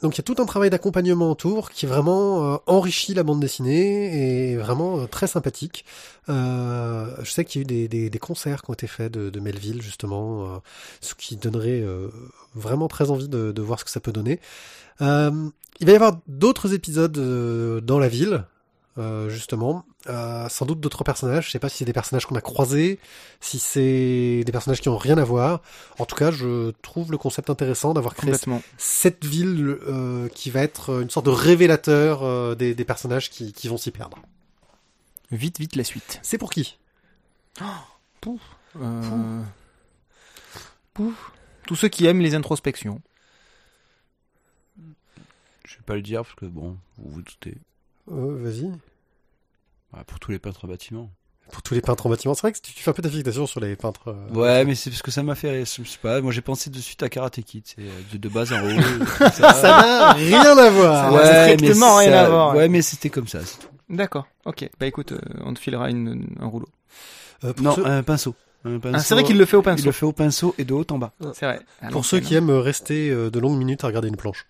Donc il y a tout un travail d'accompagnement autour qui vraiment euh, enrichit la bande dessinée et vraiment euh, très sympathique. Euh, je sais qu'il y a eu des, concerts qui ont été faits de, Melville justement, ce qui donnerait vraiment très envie de, voir ce que ça peut donner. Il va y avoir d'autres épisodes dans la ville. Euh, justement, Euh, sans doute d'autres personnages. Je sais pas si c'est des personnages qu'on a croisés, si c'est des personnages qui ont rien à voir. En tout cas, je trouve le concept intéressant d'avoir créé cette ville euh, qui va être une sorte de révélateur euh, des, des personnages qui, qui vont s'y perdre. Vite, vite la suite. C'est pour qui? Euh... Pouf. Tous ceux qui aiment les introspections. Je vais pas le dire parce que bon, vous vous doutez. Euh, Vas-y. Voilà, pour tous les peintres en bâtiment. Pour tous les peintres en bâtiment. C'est vrai que tu, fais un peu ta fixation sur les peintres. euh, Ouais, mais c'est parce que ça m'a fait rire. Je sais pas, moi j'ai pensé de suite à Karate Kid, c'est euh, de, de base en haut. comme ça. Ça n'a rien à voir. Ça n'a strictement mais rien ça- à voir. Ouais, mais c'était comme ça. c'est tout. D'accord. Ok. Bah écoute, euh, on te filera une, un rouleau. Euh, pour Non, ceux, un pinceau. Un pinceau. Ah, c'est vrai qu'il le fait au Il pinceau. le fait au pinceau et de haut en bas. C'est vrai. À pour ceux l'ancienne, qui aiment rester euh, de longues minutes à regarder une planche.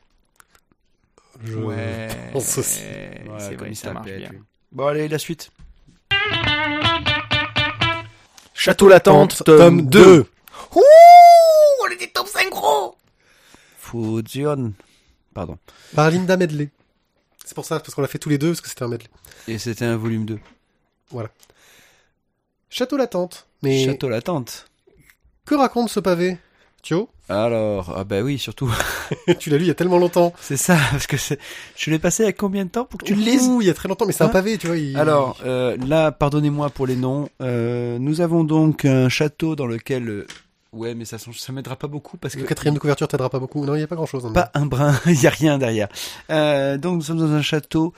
Je... Ouais. pense aussi. C'est Ouais, vrai, ça marche bien. Bon, allez, la suite. Château Latente, Tome tome 2. 2. Ouh, on était top synchro Fusion. Pardon. Par Linda Medley. C'est pour ça, parce qu'on l'a fait tous les deux, parce que c'était un medley. Et c'était un volume 2. Château Latente. Mais Château Latente. que raconte ce pavé? Thio Alors, ah bah oui, surtout. Tu l'as lu il y a tellement longtemps. C'est ça, parce que c'est... je l'ai passé à combien de temps pour que tu le lises? Il y a très longtemps, mais c'est un Hein? pavé, tu vois. il- Alors, euh, là, pardonnez-moi pour les noms. Euh, nous avons donc un château dans lequel... euh, Ouais, mais ça, ça m'aidera pas beaucoup parce que... le quatrième de couverture t'aidera pas beaucoup. Non, il y a pas grand chose. Pas un brin, il y a rien derrière. Euh, donc nous sommes dans un château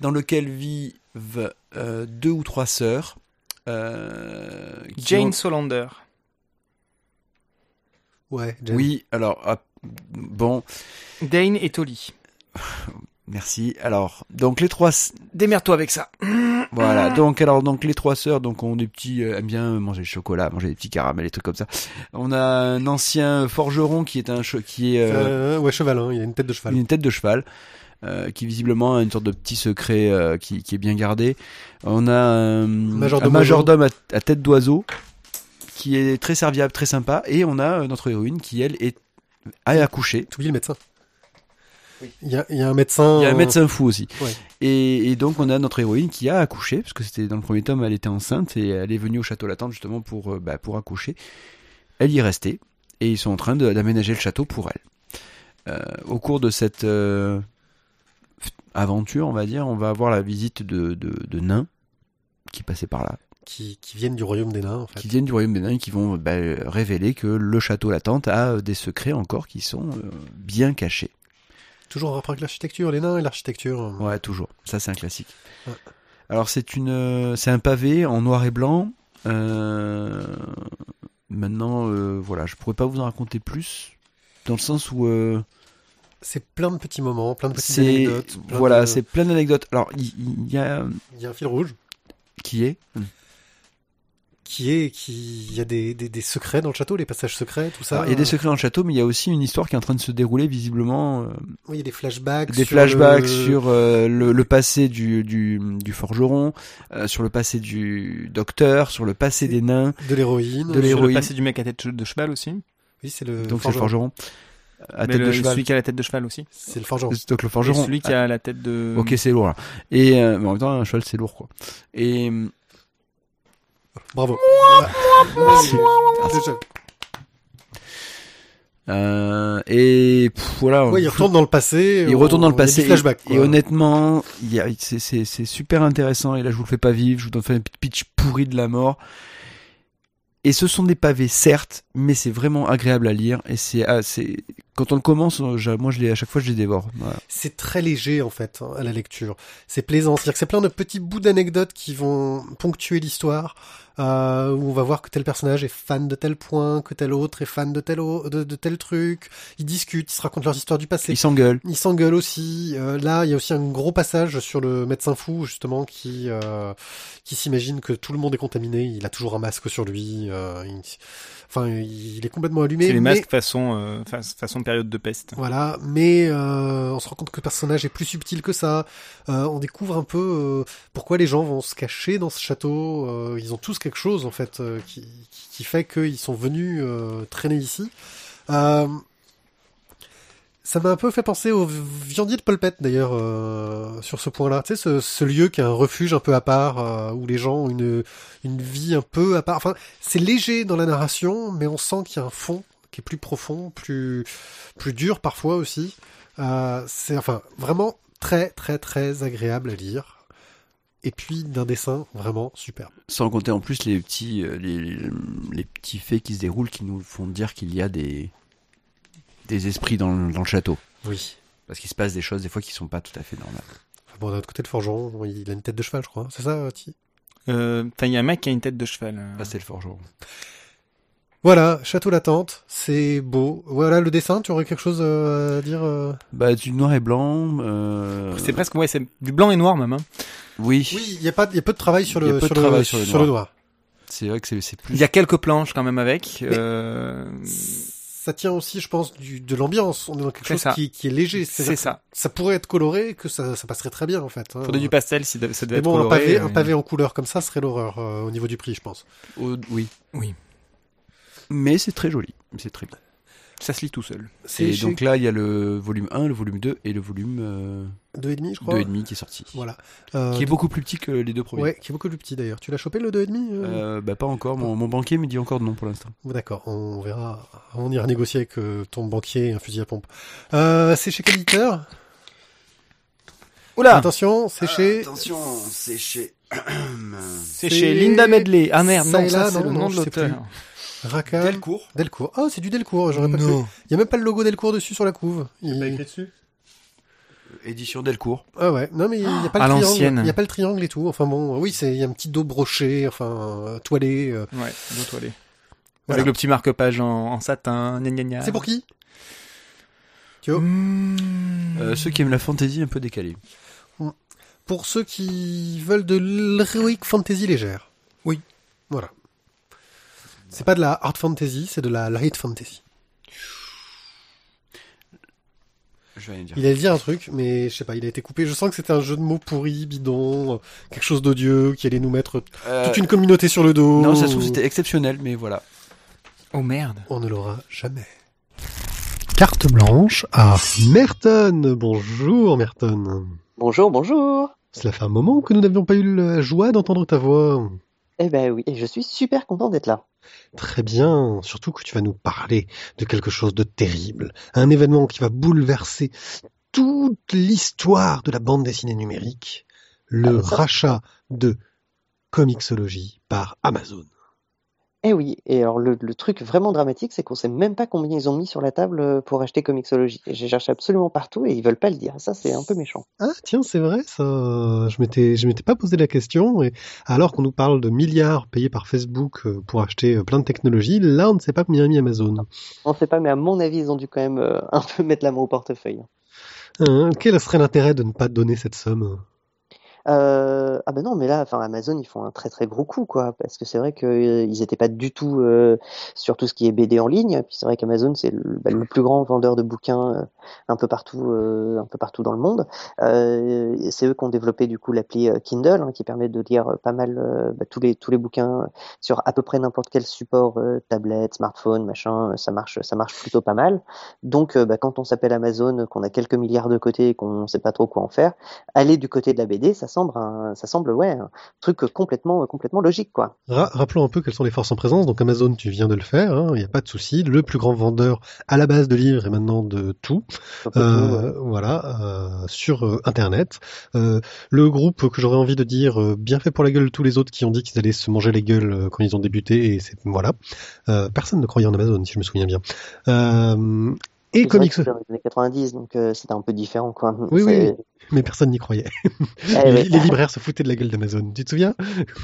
dans lequel vivent euh, deux ou trois sœurs. euh, Jane ont- Solander. Ouais, Jen. Oui, alors ah, bon, Dane et Tolly. merci. Alors donc les trois, Démerde-toi avec ça. voilà. Donc alors donc les trois sœurs donc ont des petits euh, aiment bien manger le chocolat, manger des petits caramels, des trucs comme ça. On a un ancien forgeron qui est un che- qui est euh, Euh, ouais, cheval, hein, il a une tête de cheval. une tête de cheval. euh, qui visiblement a une sorte de petit secret euh, qui, qui est bien gardé. On a un Majordome un majordome à, à tête d'oiseau qui est très serviable, très sympa. Et on a euh, notre héroïne qui, elle, est a accouché. T'oublies le médecin. Il y a, il y a un médecin. Il y a un médecin fou aussi. Ouais. Et, et donc on a notre héroïne qui a accouché, parce que c'était dans le premier tome, elle était enceinte et elle est venue au château Latente justement pour, euh, bah, pour accoucher. Elle y est restée et ils sont en train d'aménager le château pour elle. Euh, au cours de cette euh, aventure, on va dire, on va avoir la visite de, de, de nains qui passaient par là, Qui, qui viennent du royaume des nains, en fait. qui viennent du royaume des nains et qui vont bah, révéler que le château Latente a euh, des secrets encore qui sont euh, bien cachés. Toujours en rapport avec l'architecture, les nains et l'architecture. Ouais, toujours. Ça, c'est un classique. Ouais. Alors, c'est une, euh, c'est un pavé en noir et blanc. Euh, maintenant, euh, voilà, je pourrais pas vous en raconter plus, dans le sens où C'est plein de petits moments, plein de petites anecdotes. plein voilà, de- c'est plein d'anecdotes. Alors, il il y, a Il y a un fil rouge qui est qui est, qui, il y a des, des, des secrets dans le château, les passages secrets, tout ça. Alors, il y a des secrets dans le château, mais il y a aussi une histoire qui est en train de se dérouler visiblement. euh, Oui, il y a des flashbacks. des sur flashbacks le- sur euh, le, le passé du, du, du forgeron, euh, sur le passé du docteur, sur le passé des nains. de l'héroïne. de Sur le l'héroïne. passé du mec à tête de cheval aussi. Oui, c'est le Donc c'est le forgeron. À Mais tête le- de cheval. Celui qui a la tête de cheval aussi. C'est le forgeron. Donc le Et forgeron. celui qui a la tête de. Ah, Ok, c'est lourd. Là. Et euh, mais en même temps, un cheval, c'est lourd, quoi. Et euh, Bravo. Merci. Merci. euh, et pff, voilà. Ouais, il retourne dans le passé. Il on- retourne dans le passé. et, et honnêtement, c'est- super intéressant. Et là, je vous le fais pas vivre. Je vous donne un petit pitch pourri de la mort. Et ce sont des pavés, certes, mais c'est vraiment agréable à lire. Et c'est, ah, c'est quand on le commence, je- moi, je les, à chaque fois, je les dévore. Voilà. C'est très léger en fait hein, à la lecture. C'est plaisant. C'est-à-dire que c'est plein de petits bouts d'anecdotes qui vont ponctuer l'histoire. euh, où on va voir que tel personnage est fan de tel point, que tel autre est fan de tel de, de tel truc. Ils discutent, ils se racontent leurs histoires du passé. Ils s'engueulent. Ils s'engueulent aussi. Euh, là, il y a aussi un gros passage sur le médecin fou, justement, qui euh, qui s'imagine que tout le monde est contaminé. Il a toujours un masque sur lui. euh, il- Enfin, il est complètement allumé. C'est les mais- masques façon, période de peste. Voilà, mais euh, on se rend compte que le personnage est plus subtil que ça. Euh, on découvre un peu euh, pourquoi les gens vont se cacher dans ce château. Ils ont tous quelque chose en fait qui, fait qu'ils sont venus traîner ici. Ça m'a un peu fait penser au viandier de Polpette d'ailleurs sur ce point-là. Tu sais, ce, lieu qui est un refuge un peu à part où les gens ont une, une vie un peu à part. Enfin, c'est léger dans la narration, mais on sent qu'il y a un fond qui est plus profond, plus plus dur parfois aussi. Euh, c'est enfin vraiment très très très agréable à lire. Et puis d'un dessin vraiment superbe. Sans compter en plus les petits, euh, les, les petits faits qui se déroulent qui nous font dire qu'il y a des, des esprits dans, le- dans le château. Oui. Parce qu'il se passe des choses des fois qui sont pas tout à fait normales. Enfin, bon, d'un autre côté, le forgeron, il a une tête de cheval, je crois. C'est ça, Ti Euh, il y a un mec qui a une tête de cheval. euh. Ah, c'est le forgeron. Voilà, Château Latente, c'est beau. Voilà le dessin, tu aurais quelque chose euh, à dire euh Bah, du noir et blanc. euh, C'est presque, ouais, c'est du blanc et noir même. Hein. Oui. Oui, il y a pas, il y a peu de travail sur Il y a le peu sur de le, travail sur le noir. noir. C'est vrai que c'est c'est plus. Il y a quelques planches quand même avec. Mais- euh, Ça tient aussi, je pense, du, de l'ambiance. On est dans quelque chose ça. qui, qui est léger. C'est ça. Ça pourrait être coloré, que ça, ça passerait très bien en fait. hein. Faudrait du pastel si ça devait Mais être bon, un coloré. pavé, euh, un pavé en couleur comme ça serait l'horreur euh, au niveau du prix, je pense. Oh, oui. Oui. Mais c'est très joli. C'est très bien. Ça se lit tout seul. C'est Et chez donc là, il y a le volume 1, le volume 2 et le volume euh, deux et demi, je crois. 2,5 qui est sorti. Voilà. Euh, Qui est beaucoup plus petit que les deux premiers. Ouais, qui est beaucoup plus petit d'ailleurs. Tu l'as chopé le deux et demi euh Euh, bah pas encore, mon, mon banquier me dit encore non pour l'instant. Bon, D'accord, on verra. On ira négocier avec euh, ton banquier et un fusil à pompe. Euh, c'est chez quel éditeur? Oula Attention, c'est chez. Attention, c'est chez... C'est chez Linda Medley. Ah merde, non, ça là, c'est non, le non, nom de l'auteur. Rackham. Delcourt. Delcourt. Oh, c'est du Delcourt, j'aurais pas cru. Il y a même pas le logo Delcourt dessus sur la couve. Il- dessus Édition Delcourt. Ah ouais, non mais il y a pas À le triangle. Il y a pas le triangle et tout. Enfin bon, oui, c'est il y a un petit dos broché, enfin euh, toilé. euh. Ouais, dos toilé. Voilà. Avec le petit marque-page en, en satin, gna gna gna. C'est pour qui Thio Mmh. Euh, ceux qui aiment la fantasy un peu décalée. Pour ceux qui veulent de l'heroic fantasy légère. Oui. Voilà. C'est pas de la hard fantasy, c'est de la light fantasy. Je vais rien dire. Il allait dire un truc, mais je sais pas, il a été coupé. Je sens que c'était un jeu de mots pourri, bidon, quelque chose d'odieux, qui allait nous mettre Euh, toute une communauté sur le dos. Non, ça se trouve c'était exceptionnel, mais voilà. Oh merde. On ne l'aura jamais. Carte blanche à Merton. Bonjour Merton. Bonjour, bonjour. Cela fait un moment que nous n'avions pas eu la joie d'entendre ta voix. Eh ben oui, et je suis super content d'être là. Très bien, surtout que tu vas nous parler de quelque chose de terrible, un événement qui va bouleverser toute l'histoire de la bande dessinée numérique, le Ah, ça- rachat de Comixology par Amazon. Eh oui, et alors le, le truc vraiment dramatique, c'est qu'on sait même pas combien ils ont mis sur la table euh, pour acheter Comixology. Et J'ai cherché absolument partout et ils veulent pas le dire. Ça, c'est un peu méchant. Ah tiens, c'est vrai ça. Je m'étais je m'étais pas posé la question et alors qu'on nous parle de milliards payés par Facebook euh, pour acheter euh, plein de technologies, là on ne sait pas combien a mis Amazon. On sait pas, mais à mon avis, ils ont dû quand même un peu mettre la main au portefeuille. Hein, quel serait l'intérêt de ne pas donner cette somme? Euh, ah ben non, mais là, enfin Amazon, ils font un très très gros coup, quoi, parce que c'est vrai qu'ils étaient pas du tout euh, sur tout ce qui est BD en ligne. Puis c'est vrai qu'Amazon, c'est le, bah, plus grand vendeur de bouquins euh, un peu partout, euh, un peu partout dans le monde. Euh, c'est eux qui ont développé du coup l'appli euh, Kindle, hein, qui permet de lire euh, pas mal euh, bah, tous les tous les bouquins sur à peu près n'importe quel support, euh, tablette, smartphone, machin. euh, Ça marche, ça marche plutôt pas mal. Donc, euh, bah, quand on s'appelle Amazon, qu'on a quelques milliards de côté et qu'on sait pas trop quoi en faire, aller du côté de la BD, ça semble un, ça semble ouais un truc complètement complètement logique quoi. Ra- rappelons un peu quelles sont les forces en présence. Donc Amazon, tu viens de le faire, hein, il n'y a pas de souci. Le plus grand vendeur à la base de livres et maintenant de tout, euh, voilà, euh, sur euh, Internet. Le groupe que j'aurais envie de dire bien fait pour la gueule tous les autres qui ont dit qu'ils allaient se manger les gueules quand ils ont débuté et voilà. Personne ne croyait en Amazon si je me souviens bien. Euh, et Comics. dans les années 90, donc euh, c'était un peu différent quoi. Oui, oui. Mais personne n'y croyait. Eh les, oui. les libraires se foutaient de la gueule d'Amazon. Tu te souviens?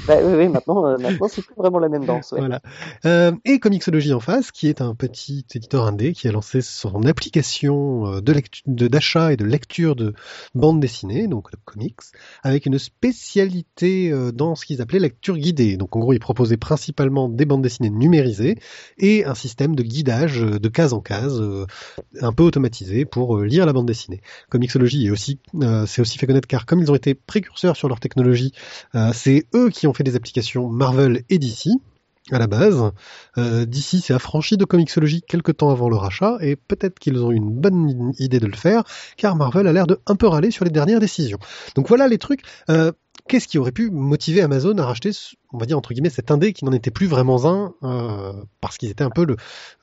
Bah, oui, oui, maintenant, euh, maintenant c'est plus vraiment la même danse. Ouais. Voilà. Euh, et Comixology en face, qui est un petit éditeur indé qui a lancé son application euh, de lectu- de- d'achat et de lecture de bande dessinée, donc de comics, avec une spécialité dans ce qu'ils appelaient lecture guidée. Donc en gros, ils proposaient principalement des bandes dessinées numérisées et un système de guidage de case en case, un peu automatisé pour lire la bande dessinée. Comixology est aussi, euh, c'est aussi fait connaître car comme ils ont été précurseurs sur leur technologie, euh, c'est eux qui ont fait des applications Marvel et DC à la base. Euh, DC s'est affranchi de Comixology quelques temps avant le rachat et peut-être qu'ils ont eu une bonne idée de le faire car Marvel a l'air de un peu râler sur les dernières décisions. Donc voilà les trucs. Qu'est-ce qui aurait pu motiver Amazon à racheter, on va dire entre guillemets, cet indé qui n'en était plus vraiment un parce qu'ils étaient un peu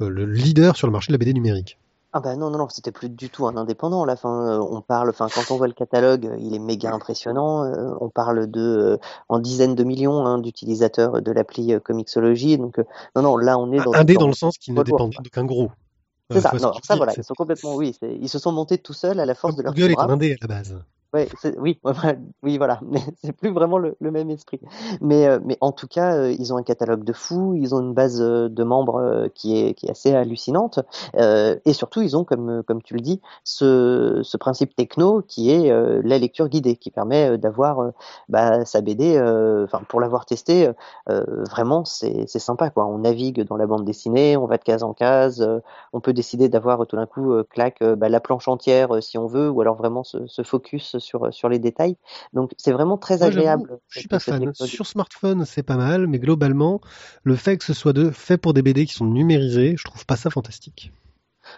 le leader sur le marché de la BD numérique? Ah bah non, non, non, c'était plus du tout un indépendant. Là, enfin, euh, on parle, enfin, quand on voit le catalogue, euh, il est méga impressionnant. euh, on parle de euh, en dizaines de millions hein, d'utilisateurs de l'appli euh, Comixology. Donc, non, non, là, on est dans Indé dans- dans le sens qu'il ne dépendait d'aucun gros. C'est ça. ce Non, ça voilà, ils sont complètement, oui, ils se sont montés tout seuls à la force de leur Google est bras. un indé à la base. Ouais, oui, oui, voilà, mais c'est plus vraiment le, même esprit. Mais, euh, mais en tout cas, euh, ils ont un catalogue de fous, ils ont une base euh, de membres qui est, qui est assez hallucinante, et surtout, ils ont, comme, comme tu le dis, ce, ce principe techno qui est la lecture guidée, qui permet d'avoir bah, sa BD, enfin, pour l'avoir testé, vraiment, c'est sympa, quoi. On navigue dans la bande dessinée, on va de case en case, on peut décider d'avoir tout d'un coup, euh, bah, la planche entière si on veut, ou alors vraiment se, se focus sur, sur les détails. Donc c'est vraiment très Moi, agréable. Je suis pas fan. Sur smartphone, c'est pas mal, mais globalement, le fait que ce soit de, fait pour des BD qui sont numérisés, je trouve pas ça fantastique.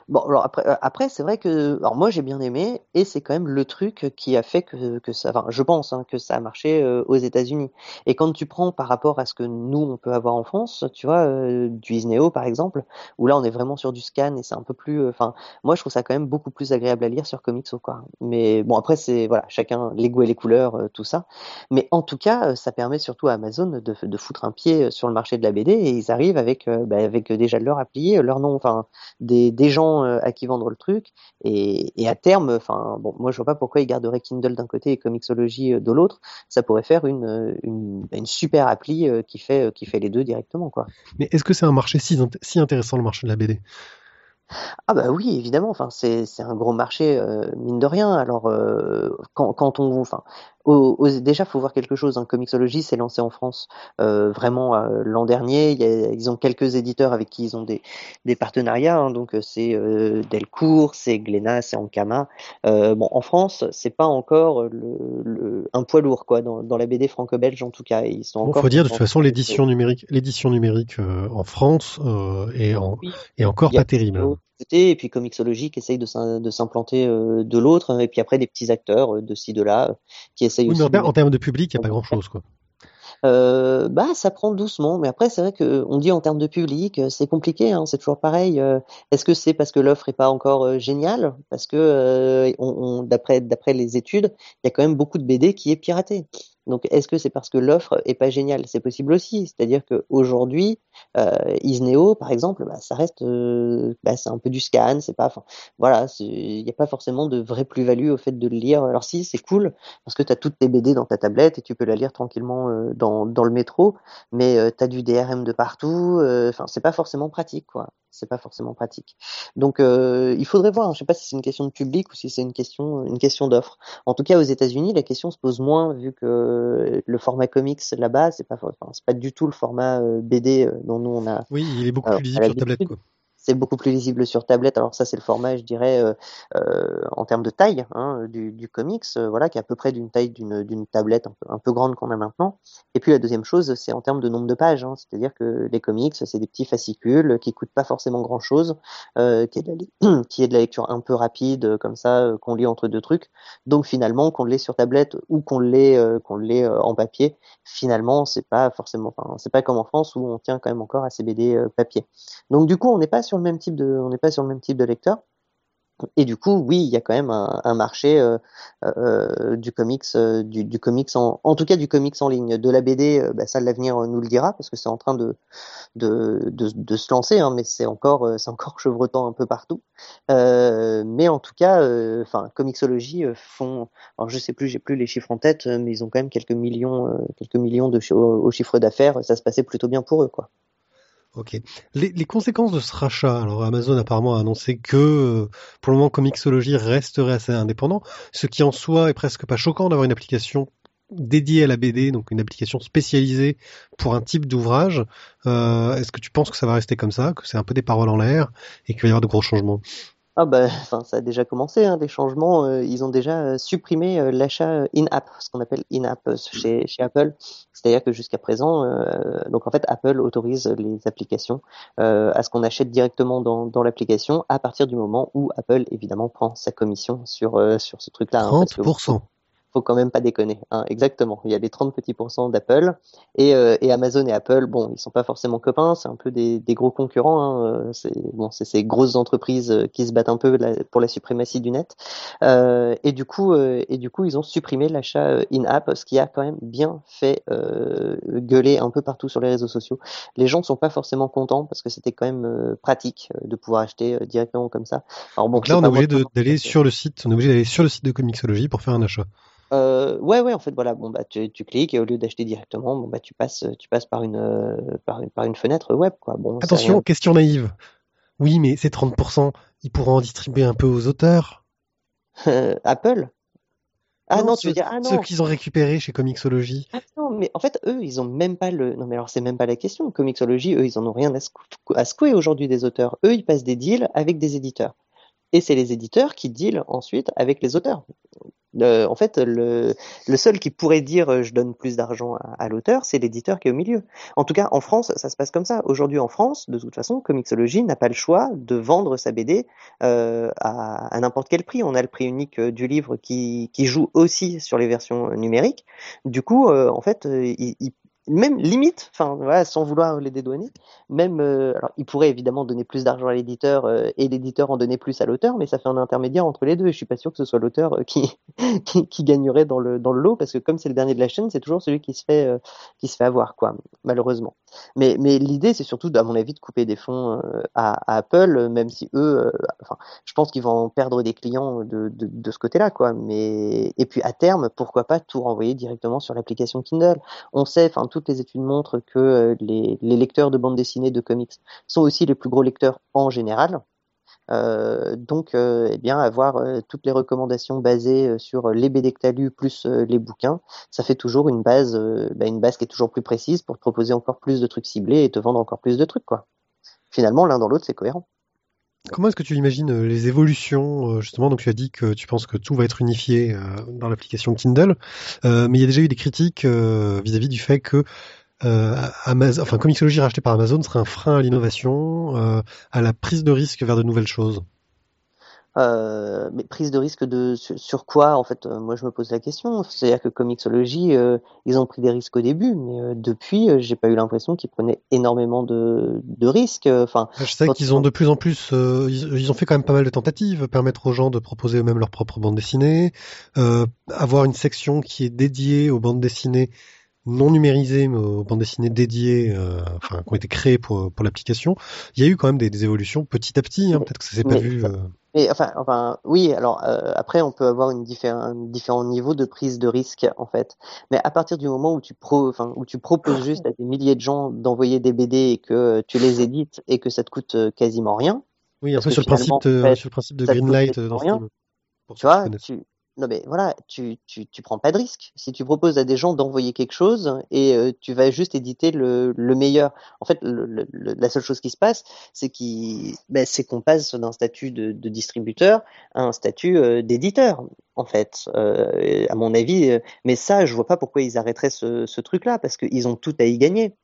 Bon, alors après, euh, après c'est vrai que, alors moi j'ai bien aimé, et c'est quand même le truc qui a fait que, que ça, enfin, je pense hein, que ça a marché euh, aux États-Unis. Et quand tu prends par rapport à ce que nous on peut avoir en France, tu vois, euh, du Isneo par exemple, où là on est vraiment sur du scan et c'est un peu plus, enfin, moi je trouve ça quand même beaucoup plus agréable à lire sur Comixo quoi. Mais bon après c'est voilà, chacun les goûts et les couleurs, tout ça. Mais en tout cas, ça permet surtout à Amazon de, foutre un pied sur le marché de la BD et ils arrivent avec, bah, avec déjà leur appli, leur nom, enfin des, des gens euh, à qui vendre le truc. Et, et à terme enfin bon moi je vois pas pourquoi ils garderaient Kindle d'un côté et Comixology euh, de l'autre. Ça pourrait faire une, euh, une, une super appli qui fait qui fait les deux directement quoi. Mais est-ce que c'est un marché si, int- si intéressant, le marché de la BD ah bah oui évidemment. Enfin c'est c'est un gros marché euh, mine de rien. Alors euh, quand quand on enfin au- au- déjà faut voir quelque chose hein. Comixology s'est lancé en France euh, vraiment euh, l'an dernier il y a- ils ont quelques éditeurs avec qui ils ont des des partenariats hein. donc euh, c'est euh, Delcourt c'est Glénat c'est Ankama euh, bon en France c'est pas encore le, le un poids lourd quoi dans, dans la BD franco-belge en tout cas ils sont Bon, encore faut dire de toute façon l'édition numérique, l'édition numérique euh, en France euh, est, en, Oui. est encore y pas terrible. Côté, et puis Comixology qui essaye de s'im- de s'implanter euh, de l'autre, et puis après des petits acteurs euh, de ci, de là, euh, qui essayent Oui, aussi mais en, de en termes de public, il n'y a pas grand chose, quoi. Euh, bah, ça prend doucement, mais après, c'est vrai que on dit en termes de public, c'est compliqué, hein, c'est toujours pareil. Est-ce que c'est parce que l'offre est pas encore géniale? Parce que, euh, on, on- d'après, d'après les études, il y a quand même beaucoup de BD qui est piraté. Donc, est-ce que c'est parce que l'offre est pas géniale? C'est possible aussi. C'est-à-dire que aujourd'hui, euh, Isneo, par exemple, bah, ça reste, euh, bah, c'est un peu du scan, c'est pas, voilà, il n'y a pas forcément de vraie plus-value au fait de le lire. Alors si, c'est cool parce que tu as toutes tes BD dans ta tablette et tu peux la lire tranquillement euh, dans, le métro, mais tu as du DRM de partout, enfin c'est pas forcément pratique quoi. C'est pas forcément pratique. Donc euh, il faudrait voir, je sais pas si c'est une question de public ou si c'est une question une question d'offre. En tout cas aux États-Unis, la question se pose moins vu que le format comics là-bas, c'est pas enfin, c'est pas du tout le format euh, BD euh, dont nous on a Oui, il est beaucoup plus la sur tablette, quoi. C'est beaucoup plus lisible sur tablette. Alors ça, c'est le format, je dirais, euh, euh, en termes de taille hein, du, du comics, euh, voilà, qui est à peu près d'une taille d'une tablette un peu, grande qu'on a maintenant. Et puis la deuxième chose, c'est en termes de nombre de pages. hein. C'est-à-dire que les comics, c'est des petits fascicules qui coûtent pas forcément grand-chose, euh, qui, est de la qui est de la lecture un peu rapide, euh, comme ça, qu'on lit entre deux trucs. Donc finalement, qu'on l'ait sur tablette ou qu'on l'ait qu'on l'ait en papier, finalement, c'est pas forcément, enfin, c'est pas comme en France où on tient quand même encore à ces BD papier. Donc du coup, on n'est pas sur même type de, on n'est pas sur le même type de lecteur. Et du coup, oui, il y a quand même un, marché euh, euh, du comics, euh, du, comics en, en tout cas du comics en ligne. De la BD, bah, ça l'avenir nous le dira parce que c'est en train de de, de, se lancer, hein, mais c'est encore c'est encore chevretant un peu partout. mais en tout cas, enfin, Comixology font, alors je sais plus, j'ai plus les chiffres en tête, mais ils ont quand même quelques millions, quelques millions de au, au chiffre d'affaires. Ça se passait plutôt bien pour eux, quoi. Ok. Les, conséquences de ce rachat, alors Amazon apparemment a annoncé que euh, pour le moment Comixology resterait assez indépendant, ce qui en soi est presque pas choquant d'avoir une application dédiée à la BD, donc une application spécialisée pour un type d'ouvrage. Euh, Est-ce que tu penses que ça va rester comme ça, que c'est un peu des paroles en l'air et qu'il va y avoir de gros changements? Ah bah, enfin, ça a déjà commencé, hein, des changements. Euh, ils ont déjà euh, supprimé euh, l'achat in-app, ce qu'on appelle in-app chez, chez Apple. C'est-à-dire que jusqu'à présent, donc en fait, Apple autorise les applications à ce qu'on achète directement dans, dans l'application à partir du moment où Apple évidemment prend sa commission sur sur ce truc-là. Hein, 30% faut quand même pas déconner. Hein, exactement. Il y a les 30 petits pourcents d'Apple et, euh, et, Amazon et Apple. Bon, ils sont pas forcément copains. C'est un peu des, des gros concurrents. Hein, euh, c'est bon, c'est ces grosses entreprises euh, qui se battent un peu pour la suprématie du net. Euh, et du coup, euh, et du coup, ils ont supprimé l'achat in-app, ce qui a quand même bien fait gueuler un peu partout sur les réseaux sociaux. Les gens ne sont pas forcément contents parce que c'était quand même pratique de pouvoir acheter directement comme ça. Alors bon, Donc là, on est obligé d'aller sur le site. On est obligé d'aller sur le site de Comixology pour faire un achat. Euh, ouais, ouais, en fait, voilà, bon bah tu, tu cliques et au lieu d'acheter directement, bon bah tu passes, tu passes par une, euh, par une, par une fenêtre web, quoi. Bon. Attention, question naïve. Oui, mais ces 30%, ils pourront en distribuer un peu aux auteurs. Apple? Ah non, tu veux dire ah non. Ceux qu'ils ont récupérés chez Comixology. Ah non, mais en fait eux, ils ont même pas le. Non mais alors c'est même pas la question. Comixology, eux, ils en ont rien à, secou... à secouer aujourd'hui des auteurs. Eux, ils passent des deals avec des éditeurs. Et c'est les éditeurs qui dealent ensuite avec les auteurs. Euh, en fait, le, seul qui pourrait dire euh, je donne plus d'argent à, l'auteur, c'est l'éditeur qui est au milieu. En tout cas, en France, ça se passe comme ça. Aujourd'hui, en France, de toute façon, Comixology n'a pas le choix de vendre sa BD euh, à, n'importe quel prix. On a le prix unique du livre qui, joue aussi sur les versions numériques. Du coup, en fait, même limite, sans vouloir les dédouaner, même, euh, alors il pourrait évidemment donner plus d'argent à l'éditeur euh, et l'éditeur en donner plus à l'auteur, mais ça fait un intermédiaire entre les deux. Et je suis pas sûr que ce soit l'auteur euh, qui, qui, gagnerait dans le dans le lot, parce que comme c'est le dernier de la chaîne, c'est toujours celui qui se fait qui se fait avoir, quoi, malheureusement. Mais mais l'idée, c'est surtout, à mon avis, de couper des fonds à, Apple, même si eux, enfin, je pense qu'ils vont perdre des clients de de, de ce côté-là, quoi. Mais et puis à terme, pourquoi pas tout renvoyer directement sur l'application Kindle? On sait, enfin toutes les études montrent que euh, les, lecteurs de bande dessinée, de comics, sont aussi les plus gros lecteurs en général. Euh, donc, euh, eh avoir toutes les recommandations basées sur les BD que as lus plus les bouquins, ça fait toujours une base, bah, une base qui est toujours plus précise pour te proposer encore plus de trucs ciblés et te vendre encore plus de trucs, quoi. Finalement, l'un dans l'autre, c'est cohérent. Comment est-ce que tu imagines euh, les évolutions euh, justement Donc tu as dit que tu penses que tout va être unifié euh, dans l'application Kindle, mais il y a déjà eu des critiques vis-à-vis du fait que Amazon, enfin Comixology racheté par Amazon serait un frein à l'innovation, à la prise de risque vers de nouvelles choses. Euh, mais prise de risque de sur, quoi en fait euh, moi je me pose la question. C'est-à-dire que Comixology euh, ils ont pris des risques au début mais euh, depuis j'ai pas eu l'impression qu'ils prenaient énormément de, de risques. Enfin je sais qu'ils ont de plus en plus ils, ils, ont fait quand même pas mal de tentatives permettre aux gens de proposer eux-mêmes leur propre bande dessinée avoir une section qui est dédiée aux bandes dessinées non numérisées, mais aux bandes dessinées dédiées, euh, enfin, qui ont été créées pour, pour l'application. Il y a eu quand même des, des évolutions petit à petit, hein, peut-être que ça s'est pas vu. Euh... Mais enfin, enfin, oui. Alors euh, après, on peut avoir une différent, différents niveaux de prise de risque en fait. Mais à partir du moment où tu pro, enfin, où tu proposes juste à des milliers de gens d'envoyer des BD et que tu les édites et que ça te coûte quasiment rien. Oui, un peu sur le principe, de, sur le principe de Greenlight dans ce film. Tu vois, tu, non mais voilà, tu, tu, tu prends pas de risque. Si tu proposes à des gens d'envoyer quelque chose et euh, tu vas juste éditer le, le meilleur. En fait, le, la seule chose qui se passe, c'est qu'on ben, qu'on passe d'un statut de, de, distributeur à un statut euh, d'éditeur. En fait, euh, à mon avis, mais ça, je vois pas pourquoi ils arrêteraient ce, ce truc-là parce qu'ils ont tout à y gagner.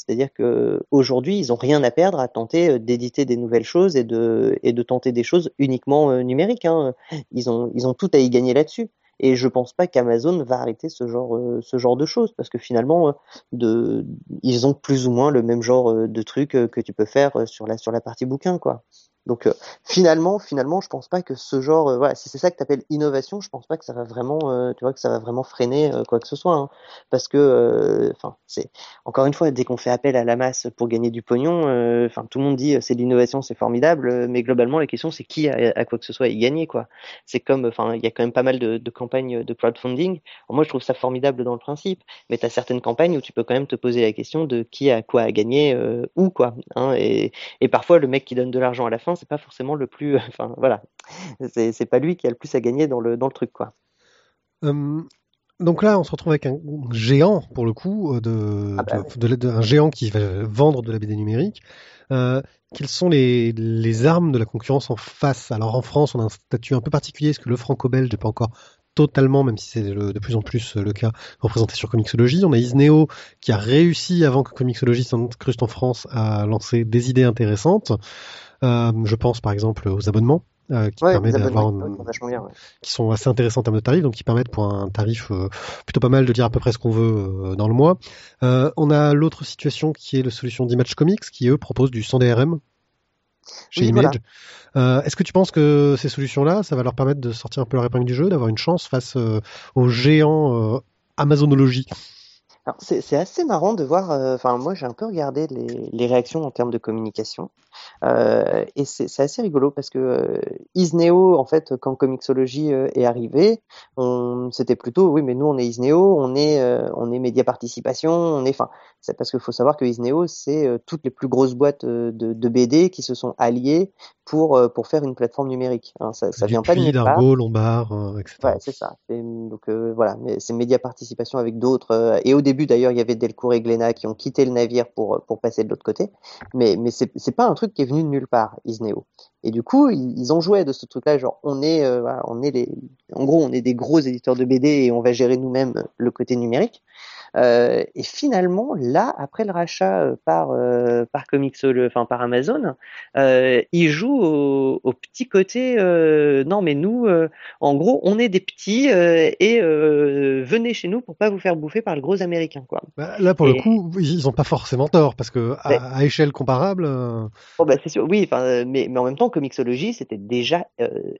C'est-à-dire que aujourd'hui, ils ont rien à perdre à tenter euh, d'éditer des nouvelles choses et de tenter des choses uniquement euh, numériques. Hein. Ils ont tout à y gagner là-dessus. Et je pense pas qu'Amazon va arrêter ce genre euh, de choses parce que finalement, ils ont plus ou moins le même genre de trucs que tu peux faire sur la sur la partie bouquin, quoi. Donc euh, finalement, finalement, je pense pas que ce genre, euh, voilà, si c'est ça que tu appelles innovation, je pense pas que ça va vraiment, euh, tu vois, que ça va vraiment freiner quoi que ce soit, hein. parce que, enfin, c'est encore une fois, dès qu'on fait appel à la masse pour gagner du pognon, enfin, tout le monde dit c'est de l'innovation, c'est formidable, mais globalement, la question c'est qui a, quoi que ce soit y gagner, quoi. C'est comme, enfin, il y a quand même pas mal de, campagnes de crowdfunding. moi, je trouve ça formidable dans le principe, mais tu as certaines campagnes où tu peux quand même te poser la question de qui a quoi à gagner où, quoi. Hein, et parfois, le mec qui donne de l'argent à la fin, c'est pas forcément le plus. Enfin, voilà. C'est pas lui qui a le plus à gagner dans le, dans le truc, quoi. Hum, donc là, on se retrouve avec un géant, pour le coup, euh, de, ah bah de, un géant qui va vendre de la BD numérique. Euh, quelles sont les, les, armes de la concurrence en face Alors en France, on a un statut un peu particulier, parce que le franco-belge n'est pas encore totalement, même si c'est de plus en plus le cas, représenté sur Comixology. On a Isneo qui a réussi, avant que Comixology s'incruste en France, à lancer des idées intéressantes. Euh, je pense par exemple aux abonnements. Euh, qui permettent d'avoir qui sont assez intéressants en termes de tarifs, donc qui permettent pour un tarif euh, plutôt pas mal de dire à peu près ce qu'on veut dans le mois. on a l'autre situation qui est la solution d'Image Comics, qui eux proposent du 100 DRM chez Image. Est-ce que tu penses que ces solutions-là, ça va leur permettre de sortir un peu leur épingle du jeu, d'avoir une chance face aux géants Amazonologie? C'est assez marrant de voir. Enfin, moi, j'ai un peu regardé les, les, réactions en termes de communication. Euh, et c'est assez rigolo parce que euh, Isneo, en fait, quand Comixology euh, est arrivé, c'était plutôt, oui, mais nous, on est Isneo, on est, on est Média Participation, on est, enfin, c'est parce qu'il faut savoir que Isneo, c'est toutes les plus grosses boîtes de, de, BD qui se sont alliées pour, pour faire une plateforme numérique. Hein, ça, ça vient pas de Dargo, Lombard, etc. Ouais, c'est ça. Donc voilà, c'est Média Participation avec d'autres. et au début, d'ailleurs, il y avait Delcourt et Glénat qui ont quitté le navire pour, pour passer de l'autre côté. Mais, mais c'est pas un truc qui est venu de nulle part, Isneo. Et du coup, ils, ont joué de ce truc-là, genre on est, euh, on est les, en gros, on est des gros éditeurs de BD et on va gérer nous-mêmes le côté numérique. Euh, et finalement, là, après le rachat euh, par euh, par enfin par Amazon, euh, ils jouent au, au petit côté. Non, mais nous, en gros, on est des petits et venez chez nous pour pas vous faire bouffer par le gros américain, quoi. Bah, là, pour le coup, ils ont pas forcément tort parce que à, à échelle comparable. Bon, bah, c'est sûr, oui, mais mais en même temps, Comixology, c'était déjà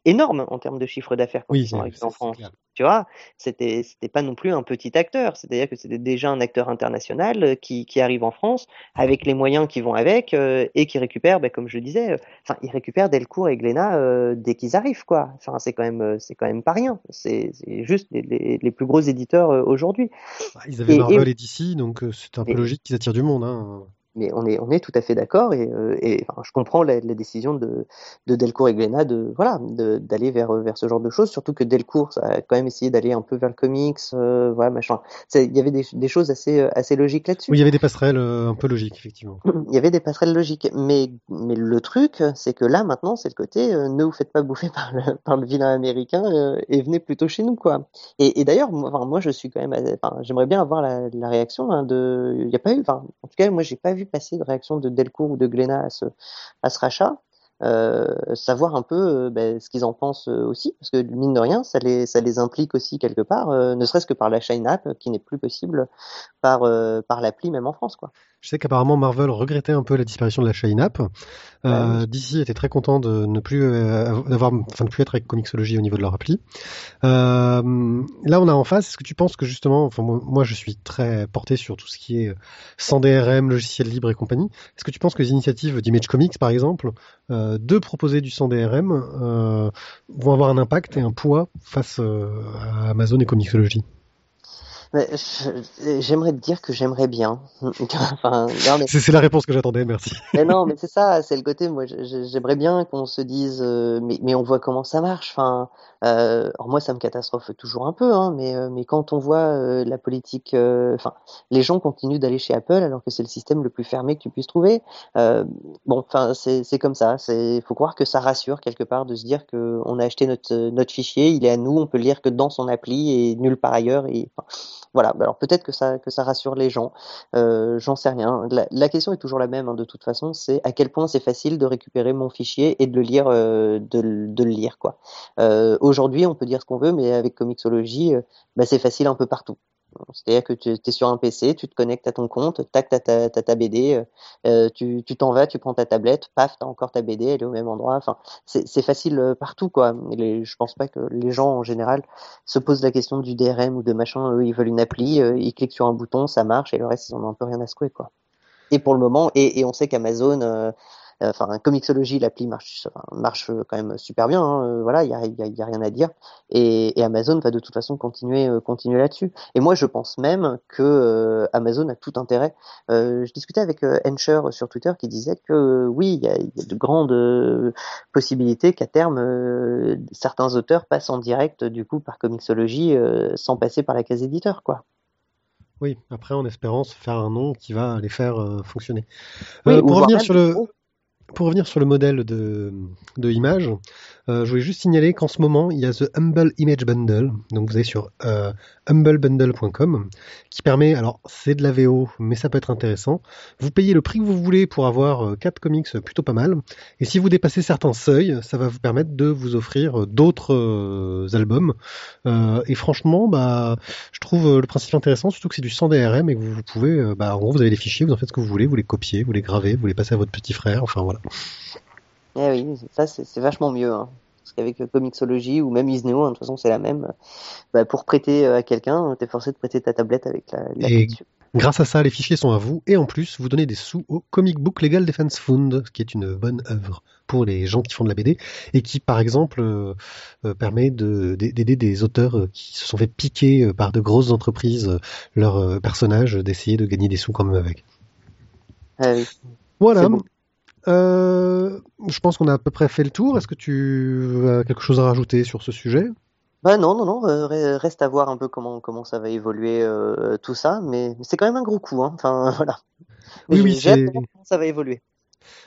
énorme en termes de chiffre d'affaires quand oui, ils sont arrivés en France. Tu vois, c'était c'était pas non plus un petit acteur, c'est-à-dire que c'était déjà un acteur international euh, qui, qui arrive en France avec les moyens qui vont avec euh, et qui récupère, ben, comme je le disais, euh, enfin il récupère Delcourt et Glénat dès qu'ils arrivent quoi. Enfin c'est quand même c'est quand même pas rien. C'est juste les, les, plus gros éditeurs aujourd'hui. Bah, ils avaient Marvel et, DC donc c'est un peu logique qu'ils attirent du monde. Hein mais on est, on est tout à fait d'accord et, euh, et enfin, je comprends la, la, décision de, de Delcourt et Glénat de voilà d'aller vers vers ce genre de choses surtout que Delcourt ça a quand même essayé d'aller un peu vers le comics euh, voilà machin. Il y avait des, des, choses assez assez logiques là-dessus. Oui il y avait des passerelles euh, un peu logiques effectivement. Il y avait des passerelles logiques. Mais mais le truc c'est que là maintenant c'est le côté ne vous faites pas bouffer par le par le vilain américain et venez plutôt chez nous quoi. Et, et d'ailleurs moi, enfin, moi je suis quand même enfin j'aimerais bien avoir la, la réaction hein, de il y a pas eu enfin en tout cas moi j'ai pas vu passer de réaction de Delcourt ou de Glénat à ce, à ce rachat. Euh, savoir un peu euh, ben, ce qu'ils en pensent euh, aussi, parce que mine de rien, ça les, ça les implique aussi quelque part, ne serait-ce que par la Shine App qui n'est plus possible par, par l'appli même en France. Quoi. Je sais qu'apparemment Marvel regrettait un peu la disparition de la Shine App. Euh, DC était très content de ne plus d'avoir, enfin de plus être avec Comixology au niveau de leur appli. Euh, là, on a en face. Est-ce que tu penses que justement, enfin moi, je suis très porté sur tout ce qui est sans DRM, logiciel libre et compagnie. Est-ce que tu penses que les initiatives d'Image Comics, par exemple, euh, de proposer du sans DRM euh, vont avoir un impact et un poids face euh, à Amazon et Comixology? J'aimerais te dire que j'aimerais bien. enfin, mais... C'est la réponse que j'attendais, merci. mais non, mais c'est ça, c'est le côté. Moi, j'aimerais bien qu'on se dise, euh, mais, mais on voit comment ça marche. Enfin, euh, alors moi, ça me catastrophe toujours un peu, hein, mais, euh, mais quand on voit euh, la politique, enfin, les gens continuent d'aller chez Apple alors que c'est le système le plus fermé que tu puisses trouver. bon, enfin, c'est comme ça. C'est, faut croire que ça rassure quelque part de se dire que on a acheté notre notre fichier, il est à nous, on peut le lire que dans son appli et nulle part ailleurs. Et voilà. Alors peut-être que ça que ça rassure les gens. J'en sais rien. La, question est toujours la même hein, de toute façon. C'est à quel point c'est facile de récupérer mon fichier et de le lire, de, de, le lire quoi. Euh, aujourd'hui, on peut dire ce qu'on veut, mais avec Comixology, euh, bah, c'est facile un peu partout. C'est-à-dire que tu es sur un PC, tu te connectes à ton compte, tac, t'as ta, ta BD, euh, tu tu t'en vas, tu prends ta tablette, paf, t'as encore ta BD, elle est au même endroit. Enfin, c'est c'est facile euh, partout, quoi. Les, je pense pas que les gens en général se posent la question du DRM ou de machin. Eux, ils veulent une appli, euh, ils cliquent sur un bouton, ça marche, et le reste, ils en ont un peu rien à secouer, quoi. Et pour le moment, et, et on sait qu'Amazon euh, enfin Comixology l'appli marche marche quand même super bien hein, euh, voilà il y a, y, a, y a, rien à dire. Et, et, Amazon va de toute façon continuer euh, continuer là-dessus. Et moi je pense même que euh, Amazon a tout intérêt. Euh, je discutais avec euh, Encher sur Twitter qui disait que oui il y a, y a, de grandes possibilités qu'à terme certains auteurs passent en direct du coup par Comixology sans passer par la case éditeur quoi. Oui, après en espérant se faire un nom qui va les faire euh, fonctionner. Oui, euh, pour revenir sur le, pour revenir sur le modèle de, image, euh, je voulais juste signaler qu'en ce moment, il y a The Humble Image Bundle. Donc vous allez sur euh, humblebundle.com qui permet, alors c'est de la VO, mais ça peut être intéressant. Vous payez le prix que vous voulez pour avoir euh, 4 comics plutôt pas mal. Et si vous dépassez certains seuils, ça va vous permettre de vous offrir d'autres euh, albums. Euh, et franchement, bah, je trouve le principe intéressant, surtout que c'est du sans DRM et que vous, vous pouvez, bah, en gros, vous avez les fichiers, vous en faites ce que vous voulez, vous les copiez, vous les gravez, vous les passez à votre petit frère, enfin voilà. Eh oui, ça c'est vachement mieux. Hein. Parce qu'avec Comixology ou même Isneo, hein, de toute façon c'est la même. Bah, pour prêter à quelqu'un, t'es forcé de prêter ta tablette avec la, la et grâce à ça, les fichiers sont à vous et en plus, vous donnez des sous au Comic Book Legal Defense Fund, qui est une bonne œuvre pour les gens qui font de la BD et qui, par exemple, euh, euh, permet d'aider de, des auteurs qui se sont fait piquer par de grosses entreprises leurs personnages, d'essayer de gagner des sous quand même avec. Ah oui. Voilà. Euh, je pense qu'on a à peu près fait le tour. Est-ce que tu as quelque chose à rajouter sur ce sujet? Bah non, non, non. Euh, reste à voir un peu comment comment ça va évoluer euh, tout ça, mais c'est quand même un gros coup. Hein. Enfin voilà. Mais oui, oui, comment ça va évoluer.